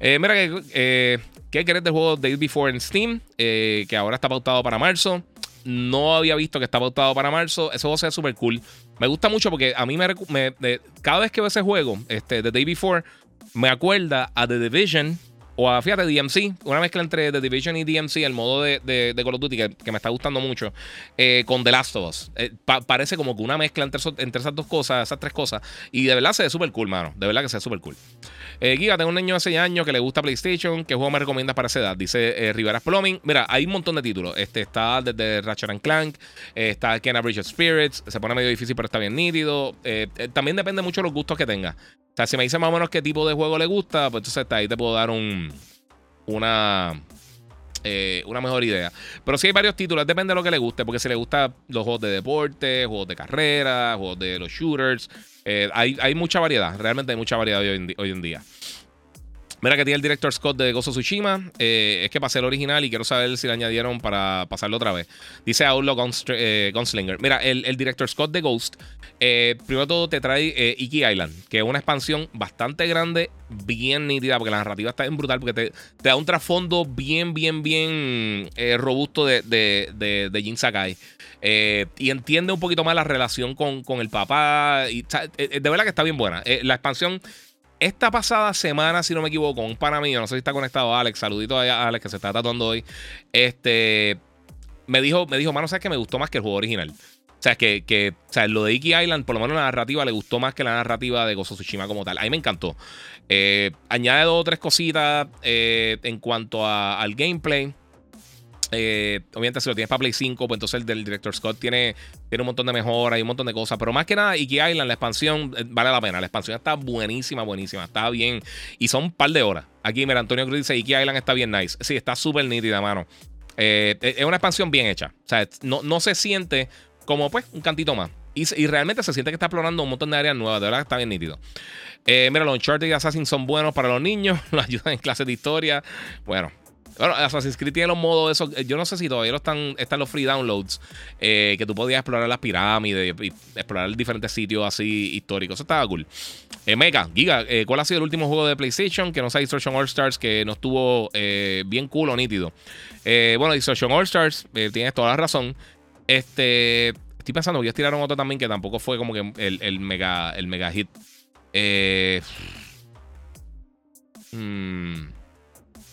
Eh, mira, que, eh, ¿qué crees del juego Days Before en Steam? Eh, que ahora está pautado para marzo. No había visto que está pautado para marzo. Ese juego se ve súper cool. Me gusta mucho porque a mí me, cada vez que veo ese juego, este, The Day Before, me acuerda a The Division o a, fíjate, DMC, una mezcla entre The Division y DMC, el modo de, de, Call of Duty que, me está gustando mucho, eh, con The Last of Us. Eh, parece como que una mezcla entre, esas dos cosas, esas tres cosas. Y de verdad se ve súper cool, mano. De verdad que se ve súper cool. Eh, Giga, tengo un niño de 6 años que le gusta PlayStation. ¿Qué juego me recomiendas para esa edad? Dice eh, Rivera Plumbing. Mira, hay un montón de títulos. Este está desde Ratchet and Clank, está Kenna Bridge of Spirits. Se pone medio difícil, pero está bien nítido. también depende mucho de los gustos que tenga. O sea, si me dice más o menos qué tipo de juego le gusta, pues entonces ahí te puedo dar un, una, eh, una mejor idea. Pero sí hay varios títulos, depende de lo que le guste, porque si le gustan los juegos de deporte, juegos de carrera, juegos de los shooters, eh, hay, hay, mucha variedad, realmente hay mucha variedad hoy en día. Mira que tiene el director Scott de Gozo Tsushima. Eh, es que pasé el original y quiero saber si le añadieron para pasarlo otra vez. Dice Outlaw eh, Gunslinger. Mira, el, director Scott de Ghost, eh, primero todo te trae Iki Island, que es una expansión bastante grande, bien nítida, porque la narrativa está bien brutal, porque te, da un trasfondo bien, bien, bien robusto de, Jin Sakai. y entiende un poquito más la relación con, el papá. De verdad que está bien buena. la expansión esta pasada semana, si no me equivoco, un pana mío, no sé si está conectado Alex, saludito a Alex que se está tatuando hoy. Este me dijo, me dijo, mano, sabes que me gustó más que el juego original. O sea, que, que o sea, lo de Iki Island, por lo menos la narrativa, le gustó más que la narrativa de Gozo Tsushima como tal. A mí me encantó. Eh, añade dos o tres cositas eh, en cuanto al gameplay. Eh, obviamente, si lo tienes para Play 5, pues entonces el del Director Scott tiene, tiene un montón de mejoras y un montón de cosas. Pero más que nada, Iki Island, la expansión, eh, vale la pena. La expansión está buenísima, buenísima. Está bien. Y son un par de horas. Aquí, mira, Antonio Cruz dice: Iki Island está bien nice. Sí, está súper nítida, mano. Eh, es una expansión bien hecha. O sea, no, no se siente como pues un cantito más. Y, realmente se siente que está explorando un montón de áreas nuevas. De verdad está bien nítido. mira, los Uncharted y Assassin son buenos para los niños. [LAUGHS] Los ayudan en clases de historia. Bueno, bueno, Assassin's Creed tiene los modos esos. Yo no sé si todavía están, están los free downloads. Eh, que tú podías explorar las pirámides y explorar diferentes sitios así históricos. Eso estaba cool. Eh, Mega, Giga, eh, ¿cuál ha sido el último juego de PlayStation que no sea Destruction All Stars que no estuvo bien cool o nítido? bueno, Destruction All Stars, tienes toda la razón. Este. Estoy pensando que ellos tiraron otro también que tampoco fue como que el, mega, el mega hit. Eh. Hmm,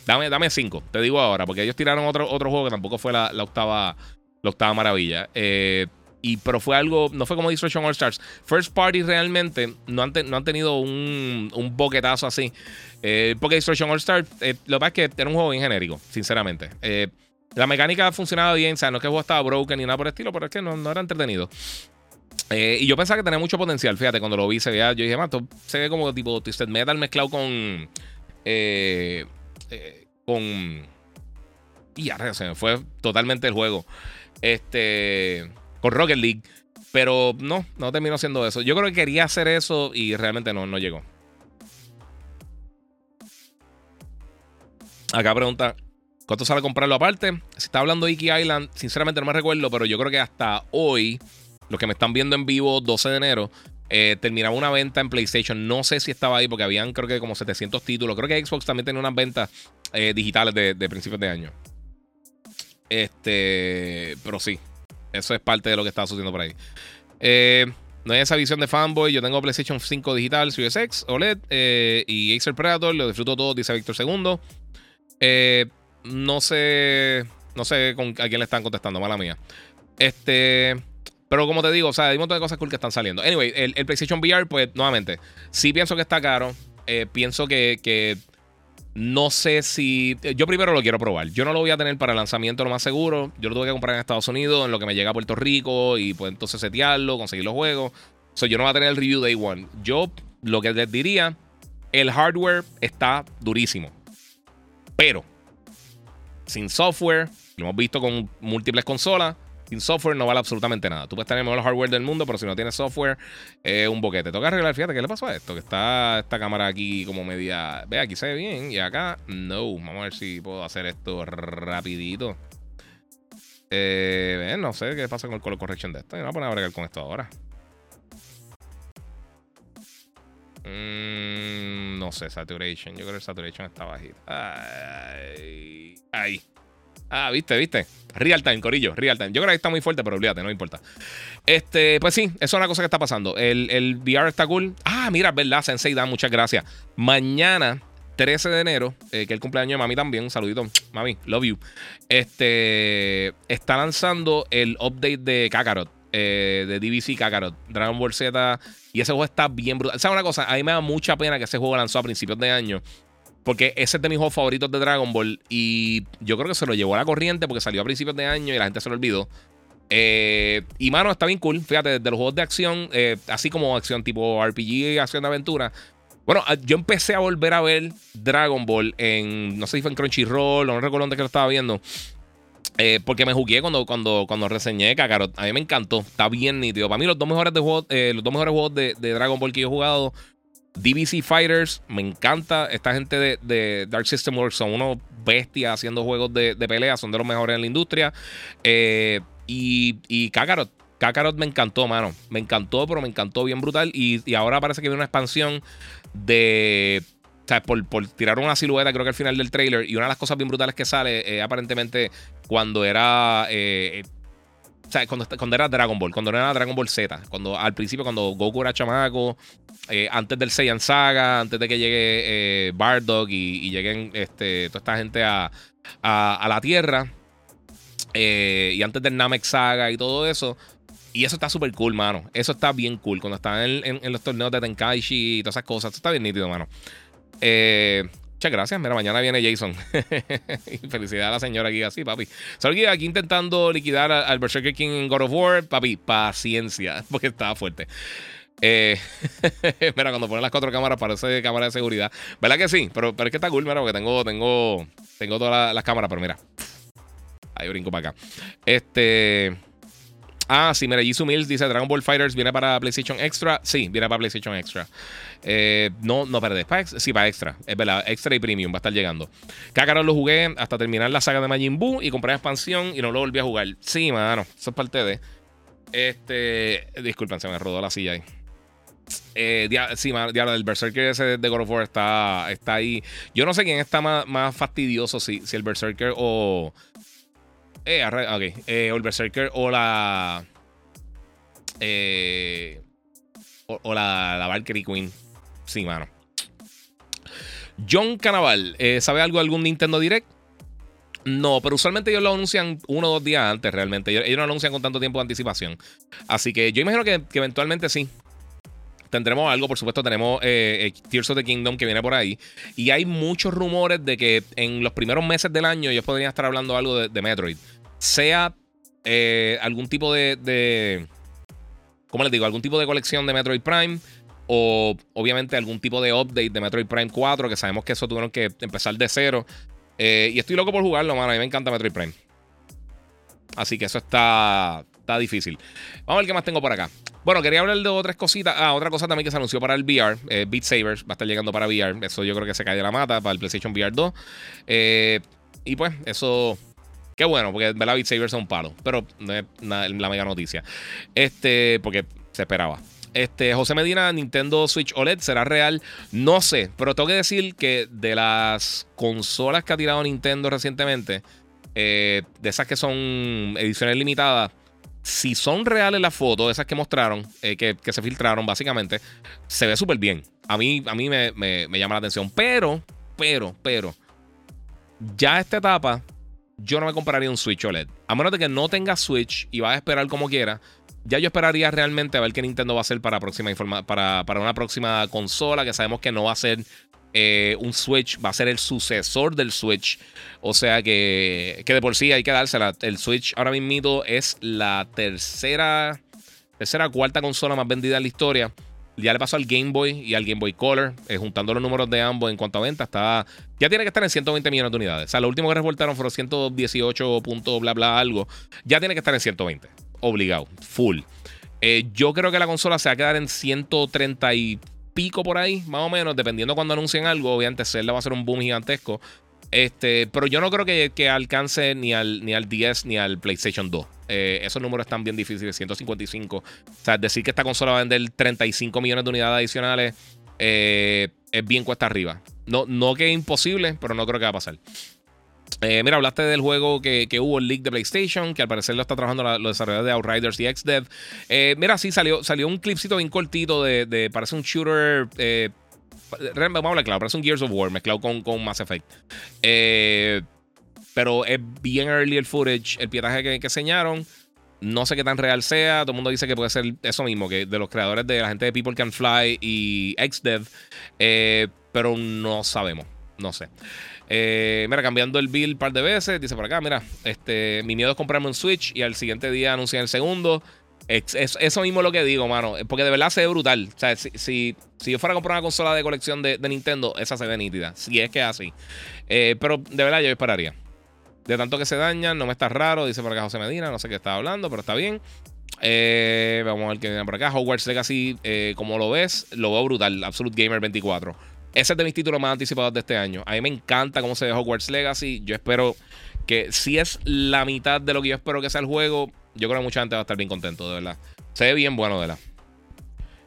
Dame, dame cinco, te digo ahora, porque ellos tiraron otro, otro juego que tampoco fue la, octava, la octava maravilla. Eh, y, pero fue algo, no fue como Destruction All Stars. First Party realmente no han, no han tenido un, un boquetazo así. Eh, porque Destruction All Stars, eh, lo que pasa es que era un juego bien genérico, sinceramente. La mecánica funcionaba bien, o sea, no es que el juego estaba broken ni nada por el estilo, pero es que no, no era entretenido. Y yo pensaba que tenía mucho potencial, fíjate, cuando lo vi se veía, yo dije, esto se ve como tipo Twisted Metal mezclado con... Eh, eh, con... Y ya, se me fue totalmente el juego. Este... Con Rocket League. Pero no, no terminó siendo eso. Yo creo que quería hacer eso y realmente no, no llegó. Acá pregunta, ¿cuánto sale comprarlo aparte? Si está hablando de Iki Island, sinceramente no me recuerdo, pero yo creo que hasta hoy, los que me están viendo en vivo, 12 de enero, eh, terminaba una venta en PlayStation. No sé si estaba ahí porque habían creo que como 700 títulos. Creo que Xbox también tenía unas ventas eh, digitales de, principios de año. Este, pero sí, eso es parte de lo que está sucediendo por ahí. Eh, no hay esa visión de fanboy. Yo tengo PlayStation 5 digital, Series X, OLED y Acer Predator. Lo disfruto todo, dice Víctor II. No sé. No sé con, a quién le están contestando, mala mía. Este. Pero como te digo, o sea, hay un montón de cosas cool que están saliendo. Anyway, el, PlayStation VR, pues nuevamente, sí pienso que está caro. pienso que, que no sé si. Yo primero lo quiero probar. Yo no lo voy a tener para el lanzamiento, lo más seguro. Yo lo tuve que comprar en Estados Unidos, en lo que me llega a Puerto Rico, y pues entonces setearlo, conseguir los juegos. So, yo no voy a tener el review day one. Yo lo que les diría, el hardware está durísimo. Pero, sin software, lo hemos visto con múltiples consolas, sin software no vale absolutamente nada. Tú puedes tener el mejor hardware del mundo, pero si no tienes software, es un boquete. Toca arreglar, fíjate, ¿qué le pasó a esto? Que está esta cámara aquí como media... Ve, aquí se ve bien y acá no. Vamos a ver si puedo hacer esto rapidito. Eh, no sé qué pasa con el color correction de esto. No voy a poner a bregar con esto ahora. Mm, no sé, saturation. Yo creo que el saturation está bajito. ahí. Ah, viste, viste. Real time, Corillo, real time. Yo creo que está muy fuerte, pero olvídate, no importa. Este, pues sí, eso es una cosa que está pasando. El, el VR está cool. Ah, mira, verdad, Sensei Dan, muchas gracias. Mañana, 13 de enero, eh, que es el cumpleaños de mami también. Un saludito, [TSK] mami, love you. Este, está lanzando el update de Kakarot. Eh, de DBC Kakarot, Dragon Ball Z. Y ese juego está bien brutal. ¿Sabes una cosa? A mí me da mucha pena que ese juego lanzó a principios de año. Porque ese es de mis juegos favoritos de Dragon Ball. Y yo creo que se lo llevó a la corriente porque salió a principios de año y la gente se lo olvidó. Eh, y mano, está bien cool. Fíjate, de los juegos de acción, eh, así como acción tipo RPG acción de aventura. Bueno, ah, yo empecé a volver a ver Dragon Ball en. No sé si fue en Crunchyroll o no recuerdo dónde que lo estaba viendo. Eh, porque me jugué cuando, cuando, cuando reseñé Kakarot. A mí me encantó. Está bien nítido. Para mí, los dos mejores, de juegos, los dos mejores juegos de, de, Dragon Ball que yo he jugado DBC Fighters, me encanta. Esta gente de, Dark System Works son unos bestias haciendo juegos de, pelea, son de los mejores en la industria. Eh, y, y Kakarot. Kakarot me encantó, mano. Me encantó, pero me encantó bien brutal. Y, ahora parece que viene una expansión de. O sea, por, tirar una silueta, creo que al final del trailer. Y una de las cosas bien brutales que sale, aparentemente, cuando era. Eh, o sea, cuando, era Dragon Ball, cuando era Dragon Ball Z, cuando al principio, cuando Goku era chamaco, eh, antes del Saiyan Saga, antes de que llegue eh, Bardock y, lleguen este, toda esta gente a, la Tierra, eh, y antes del Namek Saga y todo eso. Y eso está súper cool, mano. Eso está bien cool. Cuando están en, los torneos de Tenkaichi y todas esas cosas. Eso está bien nítido, mano. Eh, Muchas gracias. Mira, mañana viene Jason. [LAUGHS] Felicidad a la señora aquí así, papi. Solo aquí intentando liquidar al Berserker King God of War. Papi, paciencia, [LAUGHS] porque estaba fuerte. Eh, [LAUGHS] mira, cuando ponen las cuatro cámaras parece cámara de seguridad. ¿Verdad que sí? Pero, pero es que está cool, mira, porque tengo, tengo, tengo todas las cámaras, pero mira. Ahí brinco para acá. Este. Ah, sí, mira, Jisoo Mills dice Dragon Ball Fighters viene para PlayStation Extra. Sí, viene para PlayStation Extra. Eh, no, no, perdés. sí, para Extra. Es verdad, Extra y Premium va a estar llegando. Kakarot lo jugué hasta terminar la saga de Majin Buu y compré la expansión y no lo volví a jugar. Sí, mano, eso es parte de. Este. Disculpen, se me rodó la silla ahí. Eh, sí, diablo, el Berserker ese de God of War está, está ahí. Yo no sé quién está más, más fastidioso, si, si el Berserker o. Eh, ok. Eh, o o la. Eh, o, la, la, Valkyrie Queen. Sí, mano. John Canaval, eh, ¿sabe algo de algún Nintendo Direct? No, pero usualmente ellos lo anuncian uno o dos días antes realmente. Ellos, no lo anuncian con tanto tiempo de anticipación. Así que yo imagino que, eventualmente sí. Tendremos algo, por supuesto, tenemos eh, eh, Tears of the Kingdom que viene por ahí. Y hay muchos rumores de que en los primeros meses del año ellos podrían estar hablando algo de, Metroid. Sea eh, algún tipo de. ¿Cómo les digo? Algún tipo de colección de Metroid Prime. O obviamente algún tipo de update de Metroid Prime 4. Que sabemos que eso tuvieron que empezar de cero. y estoy loco por jugarlo, mano. A mí me encanta Metroid Prime. Así que eso está, está difícil. Vamos a ver qué más tengo por acá. Bueno, quería hablar de otras cositas. Ah, otra cosa también que se anunció para el VR. Eh, Beat Saber va a estar llegando para VR. Eso yo creo que se cae de la mata para el PlayStation VR 2. Eh, y pues, eso. Qué bueno, porque la Beat Saber es un palo. Pero no es la mega noticia. Este, porque se esperaba. Este, José Medina, Nintendo Switch OLED, ¿será real? No sé, pero tengo que decir que de las consolas que ha tirado Nintendo recientemente, eh, de esas que son ediciones limitadas, si son reales las fotos, esas que mostraron, eh, que, se filtraron básicamente, se ve súper bien. A mí, a mí me, llama la atención. Pero, pero, pero, ya esta etapa, yo no me compraría un Switch OLED. A menos de que no tenga Switch y vas a esperar como quiera. Ya yo esperaría realmente a ver qué Nintendo va a hacer para, próxima para, para una próxima consola, que sabemos que no va a ser eh, un Switch, va a ser el sucesor del Switch. O sea que, que de por sí hay que dársela. El Switch ahora mismo es la tercera, tercera cuarta consola más vendida en la historia. Ya le pasó al Game Boy y al Game Boy Color, eh, juntando los números de ambos en cuanto a venta, está, ya tiene que estar en 120 millones de unidades. O sea, lo último que reportaron fueron 118 puntos, bla, bla, algo. Ya tiene que estar en 120. Obligado, full. Eh, yo creo que la consola se va a quedar en 130 y pico por ahí, más o menos, dependiendo cuando anuncien algo. Obviamente, Zelda va a ser un boom gigantesco. Este, pero yo no creo que, alcance ni al, ni al 10 ni al PlayStation 2. Eh, esos números están bien difíciles, 155. O sea, decir que esta consola va a vender 35 millones de unidades adicionales eh, es bien cuesta arriba. No, no que es imposible, pero no creo que va a pasar. Eh, mira, hablaste del juego que, hubo el leak de PlayStation, que al parecer lo está trabajando los desarrolladores de Outriders y XDev. Eh, mira, sí, salió, salió un clipcito bien cortito de, parece un shooter. Eh, vamos a hablar claro, parece un Gears of War mezclado con, con Mass Effect. Eh, pero es bien early el footage, el pietaje que, que enseñaron. No sé qué tan real sea. Todo el mundo dice que puede ser eso mismo, que de los creadores de la gente de People Can Fly y XDev. pero no sabemos. No sé. Eh, mira, cambiando el bill un par de veces. Dice por acá, mira, este, mi miedo es comprarme un Switch y al siguiente día anunciar el segundo. Es, eso mismo es lo que digo, mano. Porque de verdad se ve brutal. O sea, si, si, yo fuera a comprar una consola de colección de, Nintendo, esa se ve nítida. Si es que es así. Eh, pero de verdad yo esperaría. De tanto que se dañan, no me está raro. Dice por acá José Medina, no sé qué está hablando, pero está bien. Eh, vamos a ver qué viene por acá. Hogwarts Legacy, como lo ves, lo veo brutal. Absolute Gamer 24. Ese es de mis títulos más anticipados de este año. A mí me encanta cómo se ve Hogwarts Legacy. Yo espero que si es la mitad de lo que yo espero que sea el juego, yo creo que mucha gente va a estar bien contento, de verdad. Se ve bien bueno, de verdad.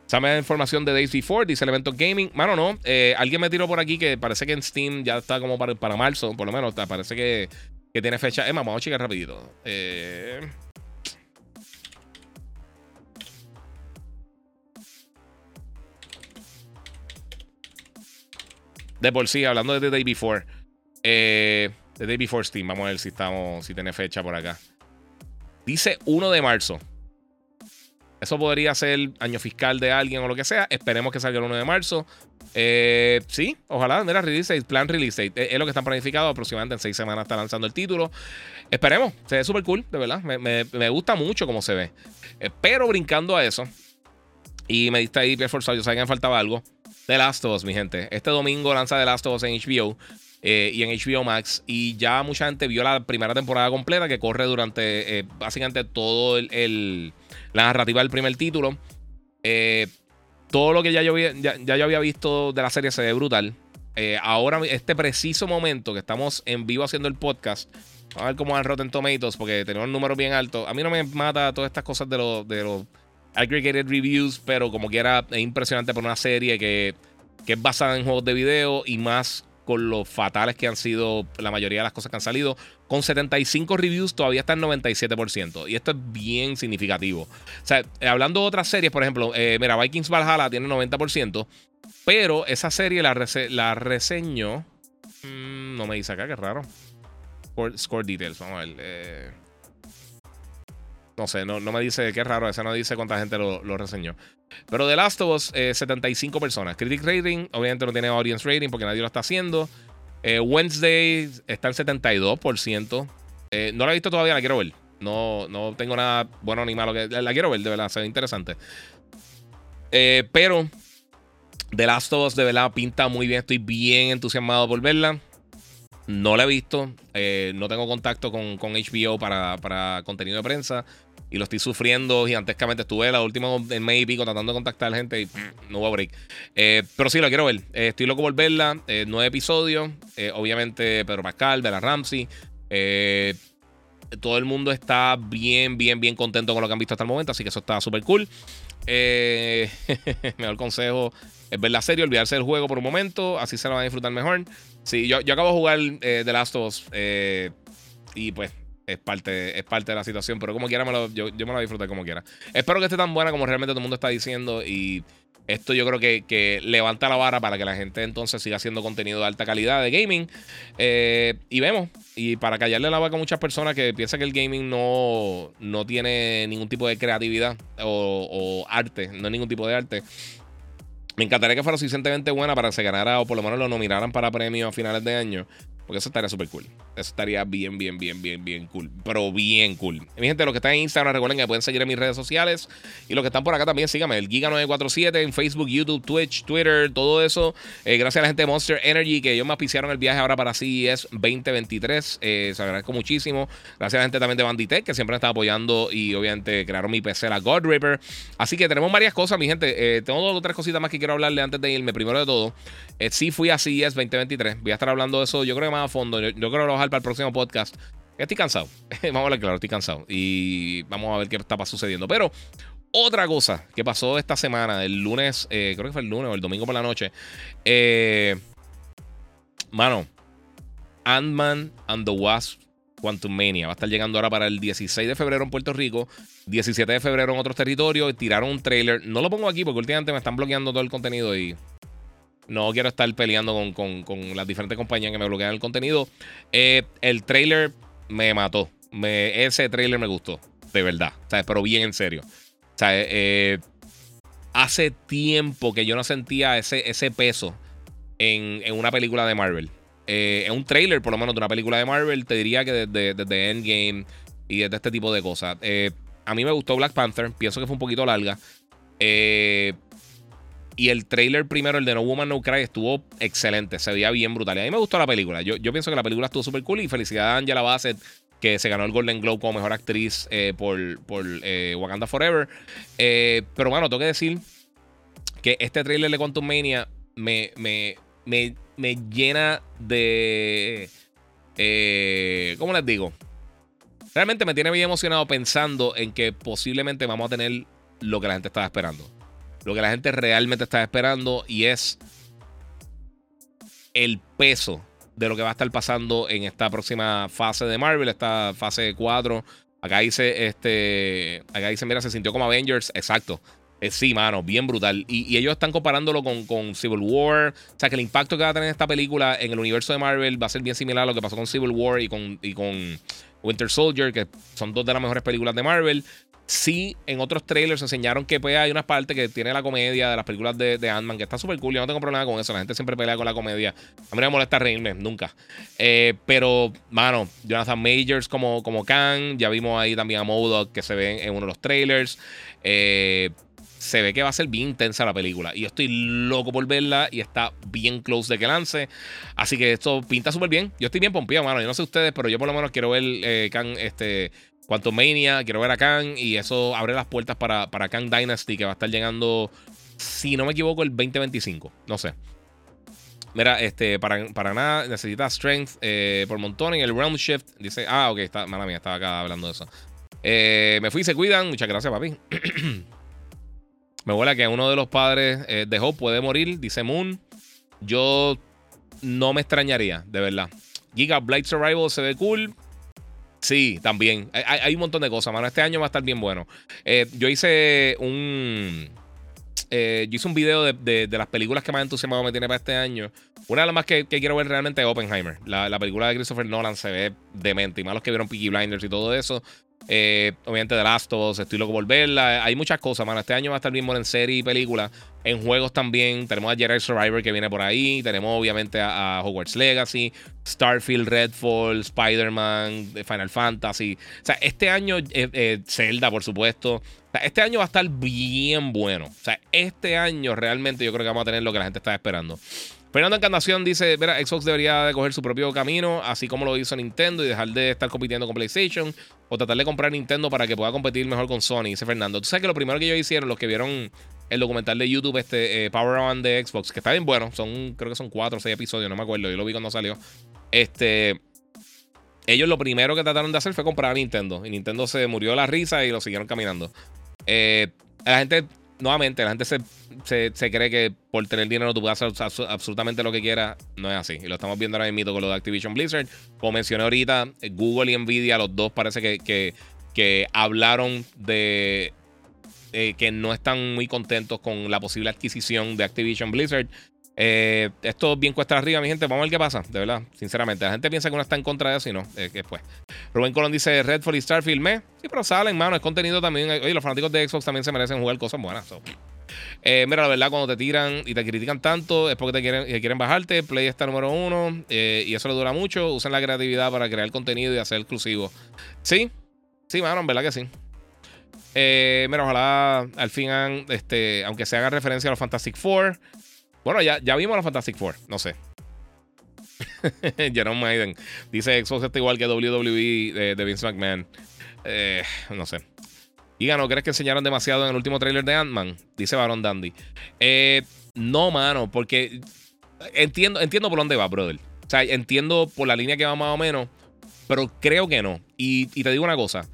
Sabe información de Days Before, dice Elementos Gaming. Mano, no. Eh, alguien me tiró por aquí que parece que en Steam ya está como para, para marzo, por lo menos. Parece que, que tiene fecha. Emma, vamos a checar rapidito. Eh. De por sí, hablando de The Day Before. Eh, The Day Before Steam. Vamos a ver si estamos. Si tiene fecha por acá. Dice 1 de marzo. Eso podría ser año fiscal de alguien o lo que sea. Esperemos que salga el 1 de marzo. Eh, sí, ojalá. Mira, release date, plan release date. Es lo que están planificado. Aproximadamente en 6 semanas está lanzando el título. Esperemos. Se ve súper cool, de verdad. Me, gusta mucho cómo se ve. Eh, pero brincando a eso. Y me diste ahí pie forzado. Yo sabía que me faltaba algo. The Last of Us, mi gente. Este domingo lanza The Last of Us en HBO eh, y en HBO Max. Y ya mucha gente vio la primera temporada completa que corre durante eh, básicamente todo el, la narrativa del primer título. Eh, todo lo que ya yo, había, visto de la serie se ve brutal. ahora, este preciso momento que estamos en vivo haciendo el podcast, a ver cómo van Rotten Tomatoes, porque tenemos un número bien alto. A mí no me mata todas estas cosas de los de los aggregated reviews, pero como quiera es impresionante por una serie que, es basada en juegos de video y más con lo fatales que han sido la mayoría de las cosas que han salido. Con 75 reviews todavía está en 97%. Y esto es bien significativo. O sea, eh, hablando de otras series, por ejemplo, eh, mira, Vikings Valhalla tiene 90%. Pero esa serie la, la reseño. Mm, no me dice acá, qué raro. Score, details, vamos a ver. Eh. No sé, no, no me dice, qué raro, ese no dice cuánta gente lo, reseñó. Pero The Last of Us, 75 personas. Critic Rating, obviamente no tiene audience rating porque nadie lo está haciendo. Wednesday está en 72%. no la he visto todavía, la quiero ver. No, no tengo nada bueno ni malo. Que, la, quiero ver, de verdad, se ve interesante. pero The Last of Us de verdad pinta muy bien. Estoy bien entusiasmado por verla. No la he visto. Eh, no tengo contacto con, HBO para, contenido de prensa. Y lo estoy sufriendo gigantescamente. Estuve la última en mes y pico tratando de contactar la gente y no hubo break. Eh, pero sí, la quiero ver. Eh, estoy loco por verla. nueve episodios. obviamente Pedro Pascal, Bella Ramsey. todo el mundo está bien, bien, bien contento con lo que han visto hasta el momento. Así que eso está súper cool. [LAUGHS] mejor consejo es ver la serie, olvidarse del juego por un momento, así se lo van a disfrutar mejor. Sí, yo, yo acabo de jugar eh, The Last of Us eh, y pues es parte, es parte de la situación, pero como quiera yo, yo me lo disfruté como quiera. Espero que esté tan buena como realmente todo el mundo está diciendo y esto yo creo que, que, levanta la vara para que la gente entonces siga haciendo contenido de alta calidad de gaming. Eh, y vemos, y para callarle la vaca a muchas personas que piensan que el gaming no, no tiene ningún tipo de creatividad o, arte, no ningún tipo de arte. Me encantaría que fuera suficientemente buena para que se ganara o por lo menos lo nominaran para premios a finales de año. Porque eso estaría súper cool. Eso estaría bien, bien, bien, bien, bien cool. Pero bien cool. Mi gente, los que están en Instagram, recuerden que pueden seguir en mis redes sociales. Y los que están por acá también, síganme. El Giga947 en Facebook, YouTube, Twitch, Twitter, todo eso. Eh, gracias a la gente de Monster Energy que ellos me auspiciaron el viaje ahora para CES 2023. Eh, se agradezco muchísimo. Gracias a la gente también de Banditech que siempre me está apoyando. Y obviamente crearon mi PC, la God Ripper. Así que tenemos varias cosas, mi gente. Eh, tengo dos o tres cositas más que quiero hablarle antes de irme. Primero de todo, sí fui a CES 2023. Voy a estar hablando de eso, yo creo que a fondo. Yo, creo que lo voy a dejar para el próximo podcast. Estoy cansado. [LAUGHS] vamos a hablar claro, estoy cansado. Y vamos a ver qué está sucediendo. Pero otra cosa que pasó esta semana, el lunes, eh, creo que fue el lunes o el domingo por la noche. Eh, mano, Ant-Man and the Wasp Quantum Mania va a estar llegando ahora para el 16 de febrero en Puerto Rico, 17 de febrero en otros territorios. Tiraron un trailer. No lo pongo aquí porque últimamente me están bloqueando todo el contenido y no quiero estar peleando con, las diferentes compañías que me bloquean el contenido. Eh, el trailer me mató. ese trailer me gustó. De verdad. Pero bien en serio. Eh, hace tiempo que yo no sentía ese, ese peso en, una película de Marvel. Eh, en un trailer, por lo menos, de una película de Marvel, te diría que desde, desde Endgame y desde este tipo de cosas. a mí me gustó Black Panther. Pienso que fue un poquito larga. Eh, y el trailer primero, el de No Woman No Cry, estuvo excelente. Se veía bien brutal. Y a mí me gustó la película. Yo, yo pienso que la película estuvo súper cool. Y felicidades a Angela Bassett, que se ganó el Golden Globe como mejor actriz eh, por, por eh, Wakanda Forever. Eh, pero bueno, tengo que decir que este trailer de Quantum Mania me, me, me, me llena de. ¿Cómo les digo? Realmente me tiene bien emocionado pensando en que posiblemente vamos a tener lo que la gente estaba esperando lo que la gente realmente está esperando y es el peso de lo que va a estar pasando en esta próxima fase de Marvel, esta fase 4. Acá dice, este, acá dice, mira, se sintió como Avengers, exacto. Eh, sí, mano, bien brutal. Y, ellos están comparándolo con, Civil War. O sea, que el impacto que va a tener esta película en el universo de Marvel va a ser bien similar a lo que pasó con Civil War y con, y con Winter Soldier, que son dos de las mejores películas de Marvel. Sí, en otros trailers enseñaron que pues, hay una parte que tiene la comedia de las películas de, Ant-Man, que está súper cool. Yo no tengo problema con eso. La gente siempre pelea con la comedia. A mí no me molesta reírme, nunca. Eh, pero, mano, Jonathan Majors como, como Kang. Ya vimos ahí también a Modoc que se ve en uno de los trailers. Eh, se ve que va a ser bien intensa la película. Y yo estoy loco por verla y está bien close de que lance. Así que esto pinta súper bien. Yo estoy bien pompeado, mano. Yo no sé ustedes, pero yo por lo menos quiero ver eh, Kang, este, Quantum Mania, quiero ver a Kang y eso abre las puertas para, para Kang Dynasty que va a estar llegando, si no me equivoco, el 2025. No sé. Mira, este, para, para nada, necesita strength eh, por montón en el round shift. Dice, ah, ok, está, mala mía, estaba acá hablando de eso. Eh, me fui, se cuidan. Muchas gracias, papi. [CLEARS THROAT] me huele que uno de los padres eh, de Hope puede morir, dice Moon. Yo no me extrañaría, de verdad. Giga Blade Survival se ve cool. Sí, también. Hay, un montón de cosas, mano. Este año va a estar bien bueno. Eh, yo hice un. Eh, yo hice un video de, las películas que más entusiasmado me tiene para este año. Una de las más que, quiero ver realmente es Oppenheimer. La, película de Christopher Nolan se ve demente. Y más los que vieron Peaky Blinders y todo eso. Eh, obviamente The Last of Us, estoy loco por verla. Hay muchas cosas, mano. Este año va a estar mismo en serie y película. En juegos también. Tenemos a Jedi Survivor que viene por ahí. Tenemos obviamente a, Hogwarts Legacy, Starfield, Redfall, Spider-Man, Final Fantasy. O sea, este año, eh, eh, Zelda, por supuesto. este año va a estar bien bueno. O sea, este año realmente yo creo que vamos a tener lo que la gente está esperando. Fernando Encarnación dice, mira, Xbox debería de coger su propio camino, así como lo hizo Nintendo, y dejar de estar compitiendo con PlayStation, o tratar de comprar Nintendo para que pueda competir mejor con Sony, dice Fernando. Tú sabes que lo primero que ellos hicieron, los que vieron el documental de YouTube, este eh, Power On de Xbox, que está bien bueno, son, creo que son cuatro o seis episodios, no me acuerdo, yo lo vi cuando salió. Este, ellos lo primero que trataron de hacer fue comprar a Nintendo, y Nintendo se murió de la risa y lo siguieron caminando. Eh, la gente nuevamente, la gente se, cree que por tener dinero tú puedes hacer absolutamente lo que quieras. No es así. Y lo estamos viendo ahora mismo con lo de Activision Blizzard. Como mencioné ahorita, Google y Nvidia, los dos parece que, que, hablaron de eh, que no están muy contentos con la posible adquisición de Activision Blizzard. Eh, esto bien cuesta arriba, mi gente. Vamos a ver qué pasa, de verdad. Sinceramente, la gente piensa que uno está en contra de eso y no. Eh, que pues. Rubén Colón dice Redfall y Starfield me. Sí, pero salen, mano. Es contenido también. Oye, los fanáticos de Xbox también se merecen jugar cosas buenas. Eh, mira, la verdad, cuando te tiran y te critican tanto es porque te quieren, quieren bajarte. Play está número uno y eso le dura mucho. Usan la creatividad para crear contenido y hacer exclusivo. Sí, sí, mano, en verdad que sí. mira, ojalá al fin, este, aunque se haga referencia a los Fantastic Four, bueno, ya, ya vimos la Fantastic Four, no sé. [LAUGHS] Jerome Maiden dice Xbox está igual que WWE de, Vince McMahon. Eh, no sé. Y ¿no crees que enseñaron demasiado en el último trailer de Ant-Man? Dice Baron Dandy. Eh, no, mano, porque entiendo, entiendo por dónde va, brother. O sea, entiendo por la línea que va más o menos, pero creo que no. Y, te digo una cosa.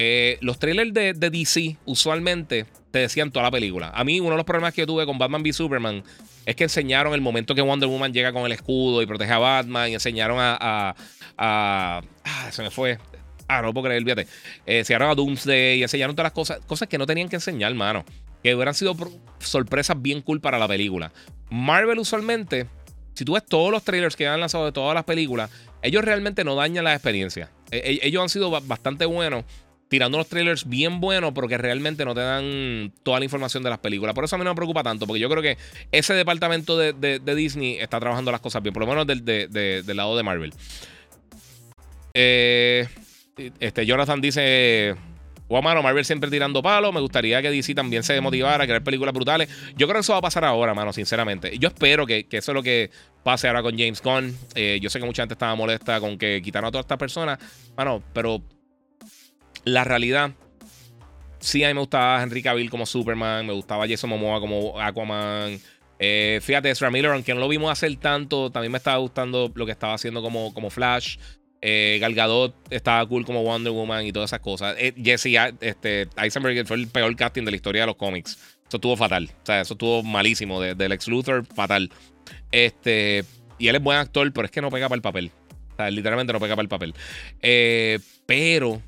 Eh, los trailers de, DC usualmente te decían toda la película. A mí, uno de los problemas que tuve con Batman v Superman es que enseñaron el momento que Wonder Woman llega con el escudo y protege a Batman. Y enseñaron a. a, ah, se me fue. Ah, no puedo creer, fíjate. Eh, enseñaron a Doomsday y enseñaron todas las cosas, cosas que no tenían que enseñar, mano. Que hubieran sido sorpresas bien cool para la película. Marvel, usualmente, si tú ves todos los trailers que han lanzado de todas las películas, ellos realmente no dañan la experiencia. E, e, ellos han sido bastante buenos tirando los trailers bien buenos, pero que realmente no te dan toda la información de las películas. Por eso a mí no me preocupa tanto, porque yo creo que ese departamento de, Disney está trabajando las cosas bien, por lo menos del, del lado de Marvel. Eh, este, Jonathan dice. O mano, Marvel siempre tirando palos. Me gustaría que DC también se motivara a crear películas brutales. Yo creo que eso va a pasar ahora, mano, sinceramente. Yo espero que, eso es lo que pase ahora con James Gunn. Eh, yo sé que mucha gente estaba molesta con que quitaron a todas estas personas. Mano, pero la realidad, sí, a mí me gustaba Henry Cavill como Superman, me gustaba Jason Momoa como Aquaman. Eh, fíjate, Ezra Miller, aunque no lo vimos hacer tanto, también me estaba gustando lo que estaba haciendo como, como Flash. Eh, Gal estaba cool como Wonder Woman y todas esas cosas. Eh, Jesse este, Eisenberg fue el peor casting de la historia de los cómics. Eso estuvo fatal. O sea, eso estuvo malísimo. del ex Luthor, fatal. Este, y él es buen actor, pero es que no pega para el papel. O sea, literalmente no pega para el papel. Eh, pero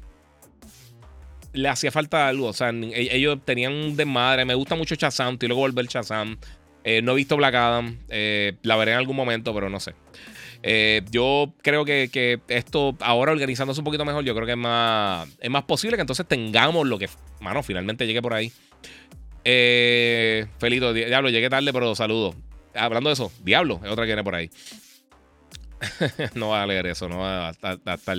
le hacía falta algo. O sea, e, ellos tenían un desmadre. Me gusta mucho Shazam. Y luego volver Shazam. Eh, no he visto Black Adam. Eh, la veré en algún momento, pero no sé. Eh, yo creo que, esto, ahora organizándose un poquito mejor, yo creo que es más, es más posible que entonces tengamos lo que, mano, finalmente llegue por ahí. Felito, Diablo, llegué tarde, pero saludo. Hablando de eso, Diablo, es otra que viene por ahí. [LAUGHS] no va a leer eso, no va a estar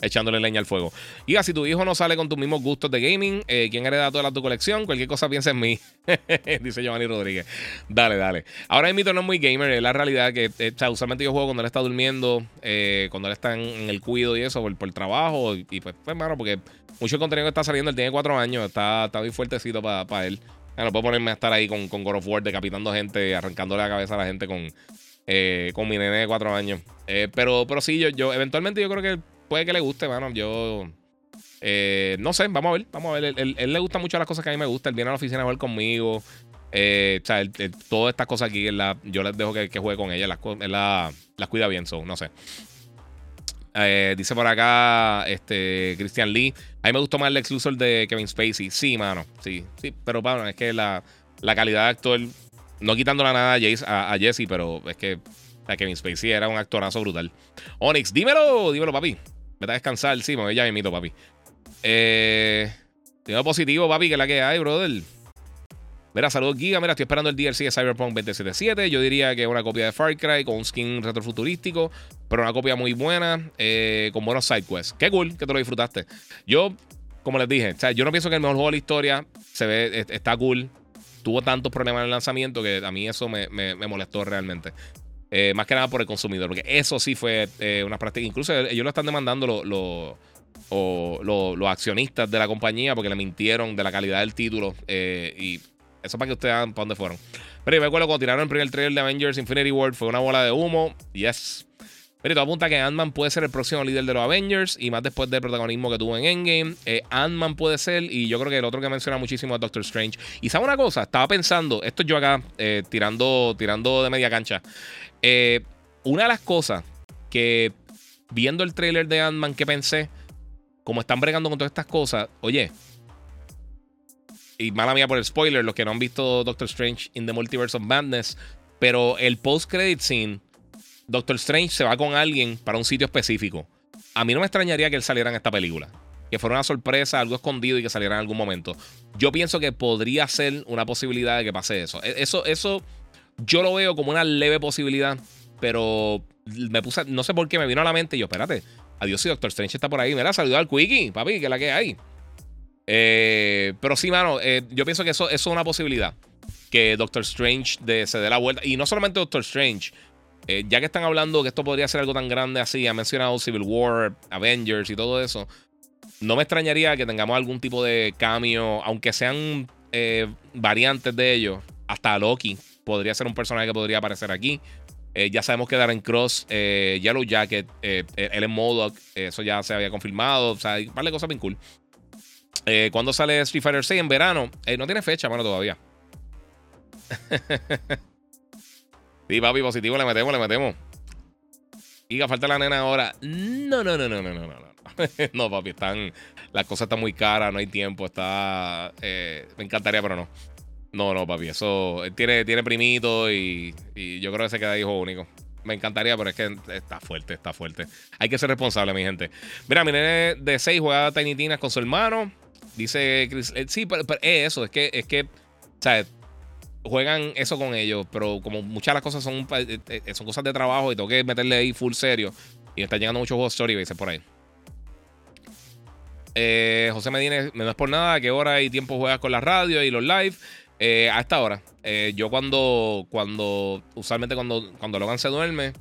echándole leña al fuego. Y si tu hijo no sale con tus mismos gustos de gaming, eh, ¿quién hereda toda tu colección? Cualquier cosa piensa en mí, [LAUGHS] dice Giovanni Rodríguez. Dale, dale. Ahora mito no es muy gamer, es la realidad que eh, usualmente yo juego cuando él está durmiendo, eh, cuando él está en, el cuido y eso, por, el trabajo. Y, pues, pues, hermano, porque mucho contenido que está saliendo, él tiene cuatro años, está, está muy fuertecito para él. no puedo ponerme a estar ahí con, con God of War, decapitando gente, arrancándole la cabeza a la gente con, con mi nene de cuatro años. pero, pero sí, yo, yo eventualmente yo creo que puede que le guste, mano. Yo. Eh, no sé, vamos a ver. Vamos a ver. Él, le gusta mucho las cosas que a mí me gustan. Él viene a la oficina a jugar conmigo. Eh, o sea, todas estas cosas aquí, yo les dejo que, juegue con ella. Las, él las cuida bien, so, no sé. Eh, dice por acá este Christian Lee. A mí me gustó más el exclusive de Kevin Spacey. Sí, mano. Sí, sí. Pero, bueno, es que la, calidad de actor. No quitándole nada a, a Jesse, pero es que Kevin Spacey era un actorazo brutal. Onyx, dímelo, dímelo, papi. Vete a descansar, sí, me ya mito, papi. Eh, tengo positivo, papi, que la que hay, brother. Mira, saludos Giga. Mira, estoy esperando el DLC de Cyberpunk 2077. Yo diría que es una copia de Far Cry con un skin retrofuturístico, pero una copia muy buena, eh, con buenos sidequests. Qué cool que te lo disfrutaste. Yo, como les dije, o sea, yo no pienso que el mejor juego de la historia se ve, está cool. Tuvo tantos problemas en el lanzamiento que a mí eso me, molestó realmente. Eh, más que nada por el consumidor, porque eso sí fue eh, una práctica. Incluso ellos lo están demandando los accionistas de la compañía porque le mintieron de la calidad del título. y eso para que ustedes vean para dónde fueron. Pero yo me acuerdo cuando tiraron el primer trailer de Avengers Infinity War, fue una bola de humo. Yes. Pero todo apunta que Ant-Man puede ser el próximo líder de los Avengers y más después del protagonismo que tuvo en Endgame. Eh, Ant-Man puede ser, y yo creo que el otro que menciona muchísimo es Doctor Strange. Y sabe una cosa, estaba pensando, esto yo acá eh, tirando, tirando de media cancha. Eh, una de las cosas que viendo el trailer de Ant-Man que pensé, como están bregando con todas estas cosas, oye, y mala mía por el spoiler, los que no han visto Doctor Strange in the Multiverse of Madness, pero el post-credit scene, Doctor Strange se va con alguien para un sitio específico. A mí no me extrañaría que él saliera en esta película. Que fuera una sorpresa, algo escondido y que saliera en algún momento. Yo pienso que podría ser una posibilidad de que pase eso. E-, eso, eso yo lo veo como una leve posibilidad, pero me puse, no sé por qué me vino a la mente y yo, espérate, adiós si Doctor Strange está por ahí. Mira, saludar al Quickie, papi, que es la que hay. Eh, pero sí, mano, eh, yo pienso que eso, es una posibilidad. Que Doctor Strange se dé la vuelta. Y no solamente Doctor Strange. Eh, ya que están hablando que esto podría ser algo tan grande así, ha mencionado Civil War, Avengers y todo eso. No me extrañaría que tengamos algún tipo de cambio, aunque sean variantes de ellos. Hasta Loki podría ser un personaje que podría aparecer aquí. ya sabemos que Darren Cross, Yellow Jacket, él es Modoc, eso ya se había confirmado. O sea, hay un cosas bien cool. Eh, ¿Cuándo sale Street Fighter 6? En verano. Eh, no tiene fecha, mano, todavía. [LAUGHS] sí, papi, positivo, le metemos, le metemos. Giga, falta la nena ahora. No, no, no, no, no, no, no. [LAUGHS] no, papi, están. Las cosas están muy caras, no hay tiempo, está. Eh, me encantaría, pero no. No, no, papi. Eso. Tiene, tiene primito y, y yo creo que se queda hijo único. Me encantaría, pero es que está fuerte, está fuerte. Hay que ser responsable, mi gente. Mira, mi nene de 6 juega Tiny Tinas con su hermano. Dice Chris, eh, sí, pero, es eso, es que, es que, ¿sabes? Juegan eso con ellos, pero como muchas de las cosas son, eh, eh, son cosas de trabajo y tengo que meterle ahí full serio. Y están llegando muchos juegos story, por ahí. José Medina, no es por nada, ¿a qué hora y tiempo juegas con la radio y los live? a esta hora. yo cuando, cuando, usualmente cuando, cuando Logan se duerme,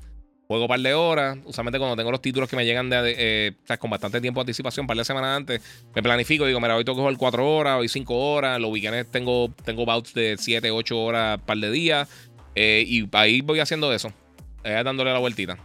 Juego un par de horas. Usualmente cuando tengo los títulos que me llegan de, eh, con bastante tiempo de anticipación, un par de semanas antes, me planifico. Digo, mira, hoy tengo que jugar 4 horas, hoy 5 horas. Los weekends tengo, tengo bouts de 7, 8 horas, par de días. Eh, y ahí voy haciendo eso. Eh, dándole la vueltita.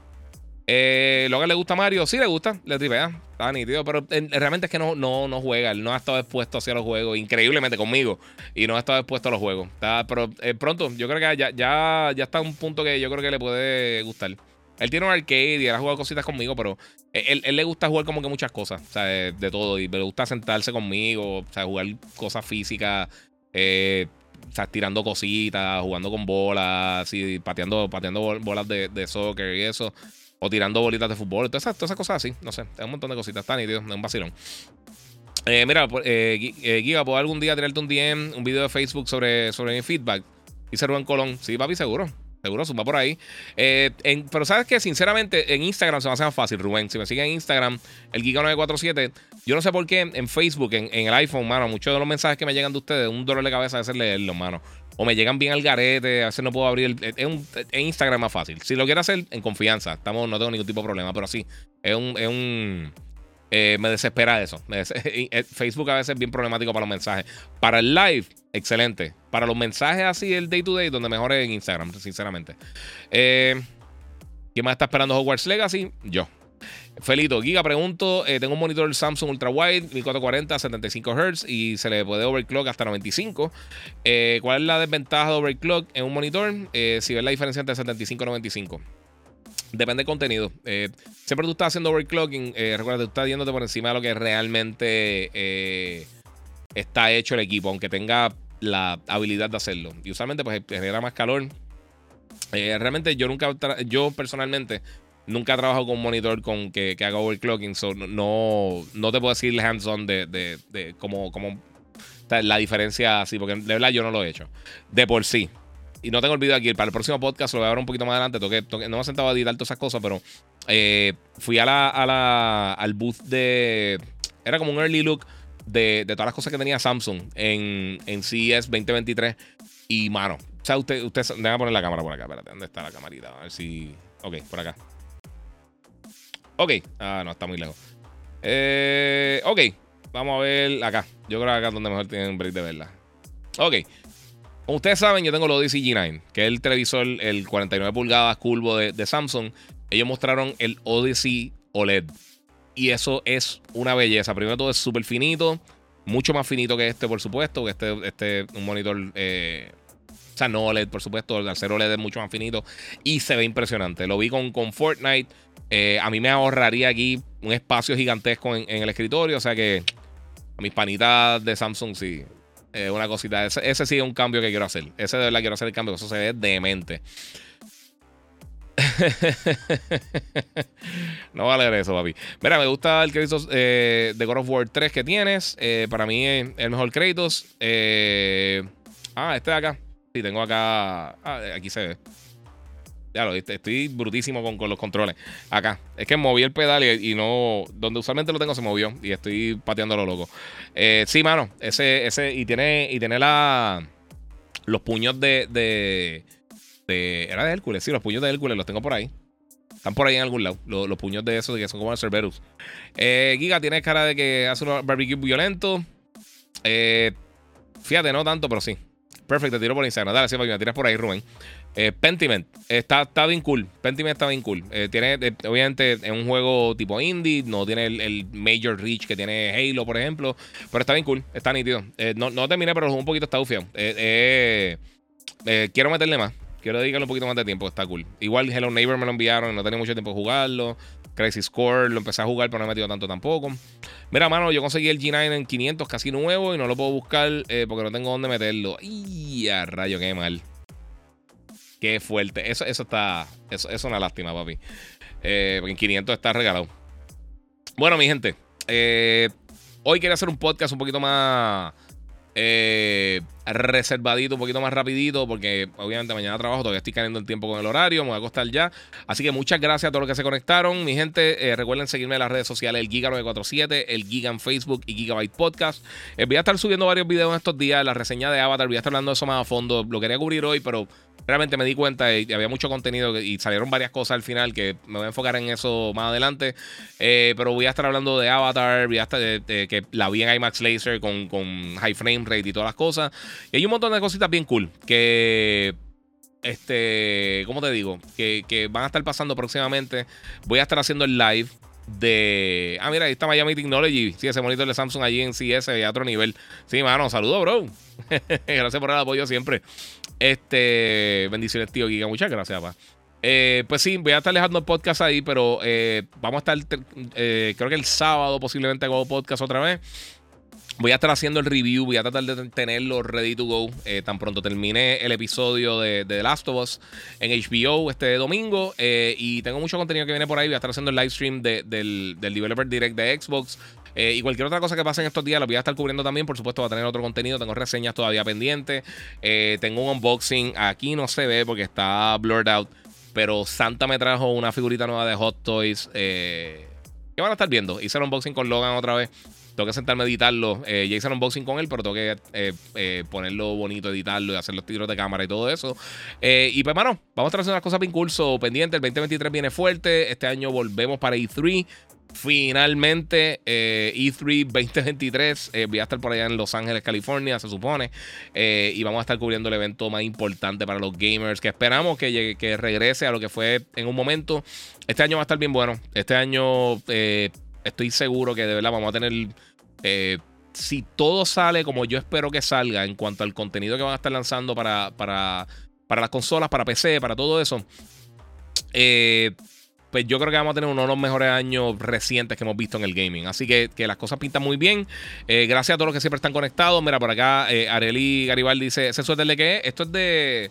Eh, que le gusta Mario, sí le gusta, le tripea, está nítido, pero realmente es que no, no, no juega, él no ha estado expuesto hacia los juegos, increíblemente conmigo, y no ha estado expuesto a los juegos. Está, pero pronto, yo creo que ya está un punto que yo creo que le puede gustar. Él tiene un arcade y él ha jugado cositas conmigo, pero él, le gusta jugar como que muchas cosas, o sea, de, todo. Y le gusta sentarse conmigo, o sea, jugar cosas físicas, eh, o sea, tirando cositas, jugando con bolas, y pateando, pateando bolas de, soccer y eso. O tirando bolitas de fútbol, todas esas, todas esas cosas así, no sé, es un montón de cositas, está nítido, es un vacilón. Eh, mira, eh, eh, Giga, ¿puedo algún día tirarte un DM, un video de Facebook sobre, sobre mi feedback? Dice Rubén Colón. Sí, papi, seguro. Seguro, suma por ahí. Eh, pero sabes que, sinceramente, en Instagram se me hace más fácil, Rubén. Si me siguen en Instagram, el Giga947, yo no sé por qué en Facebook, en, el iPhone, mano, muchos de los mensajes que me llegan de ustedes, un dolor de cabeza a veces leerlos, mano. O me llegan bien al garete, a veces no puedo abrir. El, en Instagram es más fácil. Si lo quiero hacer, en confianza. Estamos, no tengo ningún tipo de problema, pero sí, es un. Es un eh, me desespera eso. [LAUGHS] Eh, Facebook a veces es bien problemático para los mensajes. Para el live, excelente. Para los mensajes así, el day to day, donde mejor es en Instagram, sinceramente. Eh, ¿Quién más está esperando Hogwarts Legacy? Yo. Felito, Giga, pregunto. tengo un monitor Samsung Ultra Wide, 1440 75 Hz y se le puede overclock hasta 95. ¿Cuál es la desventaja de overclock en un monitor? si ves la diferencia entre 75 y 95. Depende del contenido. Eh, siempre tú estás haciendo overclocking. Eh, recuerda, tú estás yéndote por encima de lo que realmente eh, está hecho el equipo, aunque tenga la habilidad de hacerlo. Y usualmente, pues genera más calor. realmente, yo nunca, yo personalmente, nunca he trabajado con un monitor con que, que haga overclocking, so no, no te puedo decir hands-on de, de, de cómo, cómo la diferencia así, porque de verdad yo no lo he hecho. De por sí. Y no tengo el aquí. Para el próximo podcast lo voy a ver un poquito más adelante. no me he sentado a editar todas esas cosas, pero eh, fui a la, a la, al booth de. Era como un early look de, de todas las cosas que tenía Samsung en, en CES 2023. Y mano, o sea, usted, usted. Déjame poner la cámara por acá. Espérate, ¿dónde está la camarita? A ver si. Ok, por acá. Ok. Ah, no, está muy lejos. Eh, ok. Vamos a ver acá. Yo creo que acá es donde mejor tienen break de verla. Ok. Como ustedes saben, yo tengo el Odyssey G9, que es el televisor, el 49 pulgadas curvo de, Samsung. Ellos mostraron el Odyssey OLED. Y eso es una belleza. Primero todo es súper finito. Mucho más finito que este, por supuesto. Que este, este un monitor. Eh, o sea, no OLED, por supuesto. El acero OLED es mucho más finito. Y se ve impresionante. Lo vi con, con Fortnite. Eh, a mí me ahorraría aquí un espacio gigantesco en, el escritorio. O sea que a mis panitas de Samsung sí. Eh, una cosita. Ese, sí es un cambio que quiero hacer. Ese de verdad quiero hacer el cambio. Eso se ve demente. [LAUGHS] no vale a eso, papi. Mira, me gusta el crédito eh, de God of War 3 que tienes. Eh, para mí es el mejor créditos. ah, este de acá. Sí, tengo acá. Ah, aquí se ve. Ya lo viste, estoy brutísimo con, los controles. Acá. Es que moví el pedal y, no. Donde usualmente lo tengo se movió. Y estoy pateando lo loco. Eh, sí, mano. Ese, ese. Y tiene. Y tiene la. Los puños de, de. Era de Hércules. Sí, los puños de Hércules los tengo por ahí. Están por ahí en algún lado. Los, puños de esos que son como el Cerberus. Eh, Giga tiene cara de que hace un barbecue violento. Eh, fíjate, no tanto, pero sí. Perfecto, te tiro por Instagram. Dale, sí, me tiras por ahí, Rubén. Eh, Pentiment está, está bien cool. Pentiment está bien cool. Tiene, obviamente, es un juego tipo indie. No tiene el, major reach que tiene Halo, por ejemplo. Pero está bien cool. Está nítido. no, no terminé, pero un poquito está ufio. quiero meterle más. Quiero dedicarle un poquito más de tiempo. Está cool. Igual Hello Neighbor me lo enviaron. No tenía mucho tiempo de jugarlo. Crazy Score lo empecé a jugar, pero no he metido tanto tampoco. Mira, mano, yo conseguí el G9 en 500 casi nuevo y no lo puedo buscar porque no tengo dónde meterlo. ¡Y rayo, qué mal! Qué fuerte. Eso, eso está. Eso, es una lástima, papi. Eh, porque en 500 está regalado. Bueno, mi gente. Eh, hoy quería hacer un podcast un poquito más. Eh, reservadito, un poquito más rapidito, porque obviamente mañana trabajo, todavía estoy cayendo el tiempo con el horario, me voy a acostar ya. Así que muchas gracias a todos los que se conectaron. Mi gente, recuerden seguirme en las redes sociales, el Giga947, el Giga en Facebook y Gigabyte Podcast. voy a estar subiendo varios videos en estos días, la reseña de Avatar, voy a estar hablando de eso más a fondo. Lo quería cubrir hoy, pero realmente me di cuenta y había mucho contenido y salieron varias cosas al final que me voy a enfocar en eso más adelante. Eh, pero voy a estar hablando de Avatar, voy a estar que la vi en IMAX Laser con, con high frame rate y todas las cosas. Y hay un montón de cositas bien cool que este, ¿cómo te digo? Que, que, van a estar pasando próximamente. Voy a estar haciendo el live de. Ah, mira, ahí está Miami Technology. Sí, ese monitor de Samsung allí en CS a otro nivel. Sí, mano, saludos, bro. [LAUGHS] gracias por el apoyo siempre. Este, bendiciones, tío Giga. Muchas gracias, papá. Eh, pues sí, voy a estar dejando el podcast ahí, pero eh, vamos a estar, eh, creo que el sábado posiblemente hago podcast otra vez. Voy a estar haciendo el review, voy a tratar de tenerlo ready to go eh, tan pronto termine el episodio de, The Last of Us en HBO este domingo. Eh, y tengo mucho contenido que viene por ahí. Voy a estar haciendo el live stream del, Developer Direct de Xbox. Eh, y cualquier otra cosa que pase en estos días lo voy a estar cubriendo también. Por supuesto, va a tener otro contenido. Tengo reseñas todavía pendientes. tengo un unboxing. Aquí no se ve porque está blurred out. Pero Santa me trajo una figurita nueva de Hot Toys. que van a estar viendo. Hice el unboxing con Logan otra vez. Tengo que sentarme a editarlo. Eh, unboxing con él, pero tengo que eh, eh, ponerlo bonito, editarlo y hacer los tiros de cámara y todo eso. y pues, mano, vamos a hacer unas cosas bien curso pendiente. El 2023 viene fuerte. Este año volvemos para E3. Finalmente, E3 2023. voy a estar por allá en Los Ángeles, California, se supone. y vamos a estar cubriendo el evento más importante para los gamers. Que esperamos que, llegue, que regrese a lo que fue en un momento. Este año va a estar bien bueno. Este año estoy seguro que de verdad vamos a tener. Eh, si todo sale como yo espero que salga en cuanto al contenido que van a estar lanzando para, para, para las consolas, para PC, para todo eso, eh, pues yo creo que vamos a tener uno de los mejores años recientes que hemos visto en el gaming. Así que, que las cosas pintan muy bien. Eh, gracias a todos los que siempre están conectados. Mira, por acá Areli Garibaldi dice: ¿Ese suéter de qué es? Esto es de.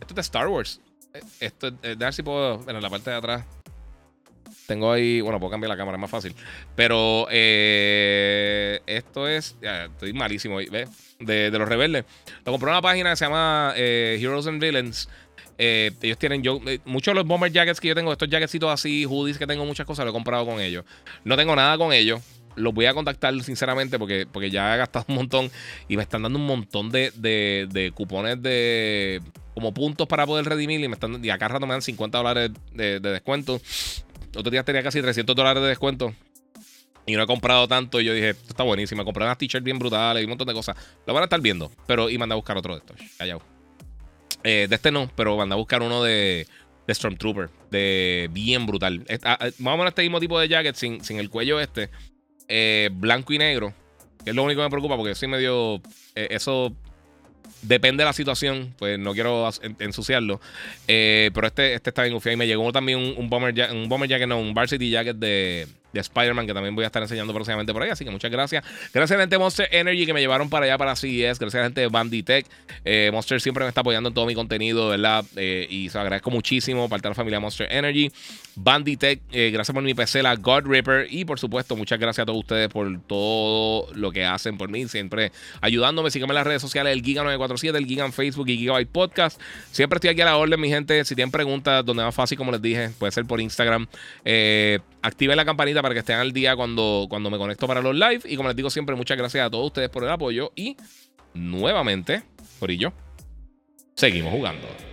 Esto es de Star Wars. Esto es. de ver si puedo. En la parte de atrás. Tengo ahí, bueno, puedo cambiar la cámara, es más fácil. Pero eh, esto es, estoy malísimo, ¿ves? De, los rebeldes. Lo compré en una página que se llama eh, Heroes and Villains. Eh, ellos tienen yo, muchos de los bomber jackets que yo tengo, estos jacketitos así, hoodies que tengo, muchas cosas, lo he comprado con ellos. No tengo nada con ellos los voy a contactar sinceramente porque, porque ya he gastado un montón y me están dando un montón de, de, cupones de como puntos para poder redimir y me están y acá rato me dan 50 dólares de, descuento. Otro día tenía casi 300 dólares de descuento. Y no he comprado tanto. Y yo dije, esto está buenísimo. Compré unas t-shirts bien brutales y un montón de cosas. Lo van a estar viendo. Pero y mandé a buscar otro de estos. Callao. Eh, de este no, pero mandé a buscar uno de, de Stormtrooper. De bien brutal. Ah, ah, más o menos este mismo tipo de jacket sin, sin el cuello este. Eh, blanco y negro, que es lo único que me preocupa porque soy medio. Eh, eso depende de la situación, pues no quiero ensuciarlo. Eh, pero este, este está bien ufiado. Y me llegó también un, un, bomber, un bomber jacket, no, un varsity jacket de, de Spider-Man, que también voy a estar enseñando próximamente por ahí. Así que muchas gracias. Gracias a la gente de Monster Energy que me llevaron para allá para CES. Gracias a la gente de Banditech. Eh, Monster siempre me está apoyando en todo mi contenido, ¿verdad? Eh, y se lo agradezco muchísimo. Parte de la familia Monster Energy. Banditech, eh, gracias por mi PC, la God Ripper. Y por supuesto, muchas gracias a todos ustedes por todo lo que hacen por mí. Siempre ayudándome. Síganme en las redes sociales, el Giga947, el Giga en Facebook y Gigabyte Podcast. Siempre estoy aquí a la orden, mi gente. Si tienen preguntas, donde más fácil, como les dije, puede ser por Instagram. Activen la campanita para que estén al día cuando, cuando me conecto para los live. Y como les digo siempre, muchas gracias a todos ustedes por el apoyo. Y nuevamente, por ello, seguimos jugando.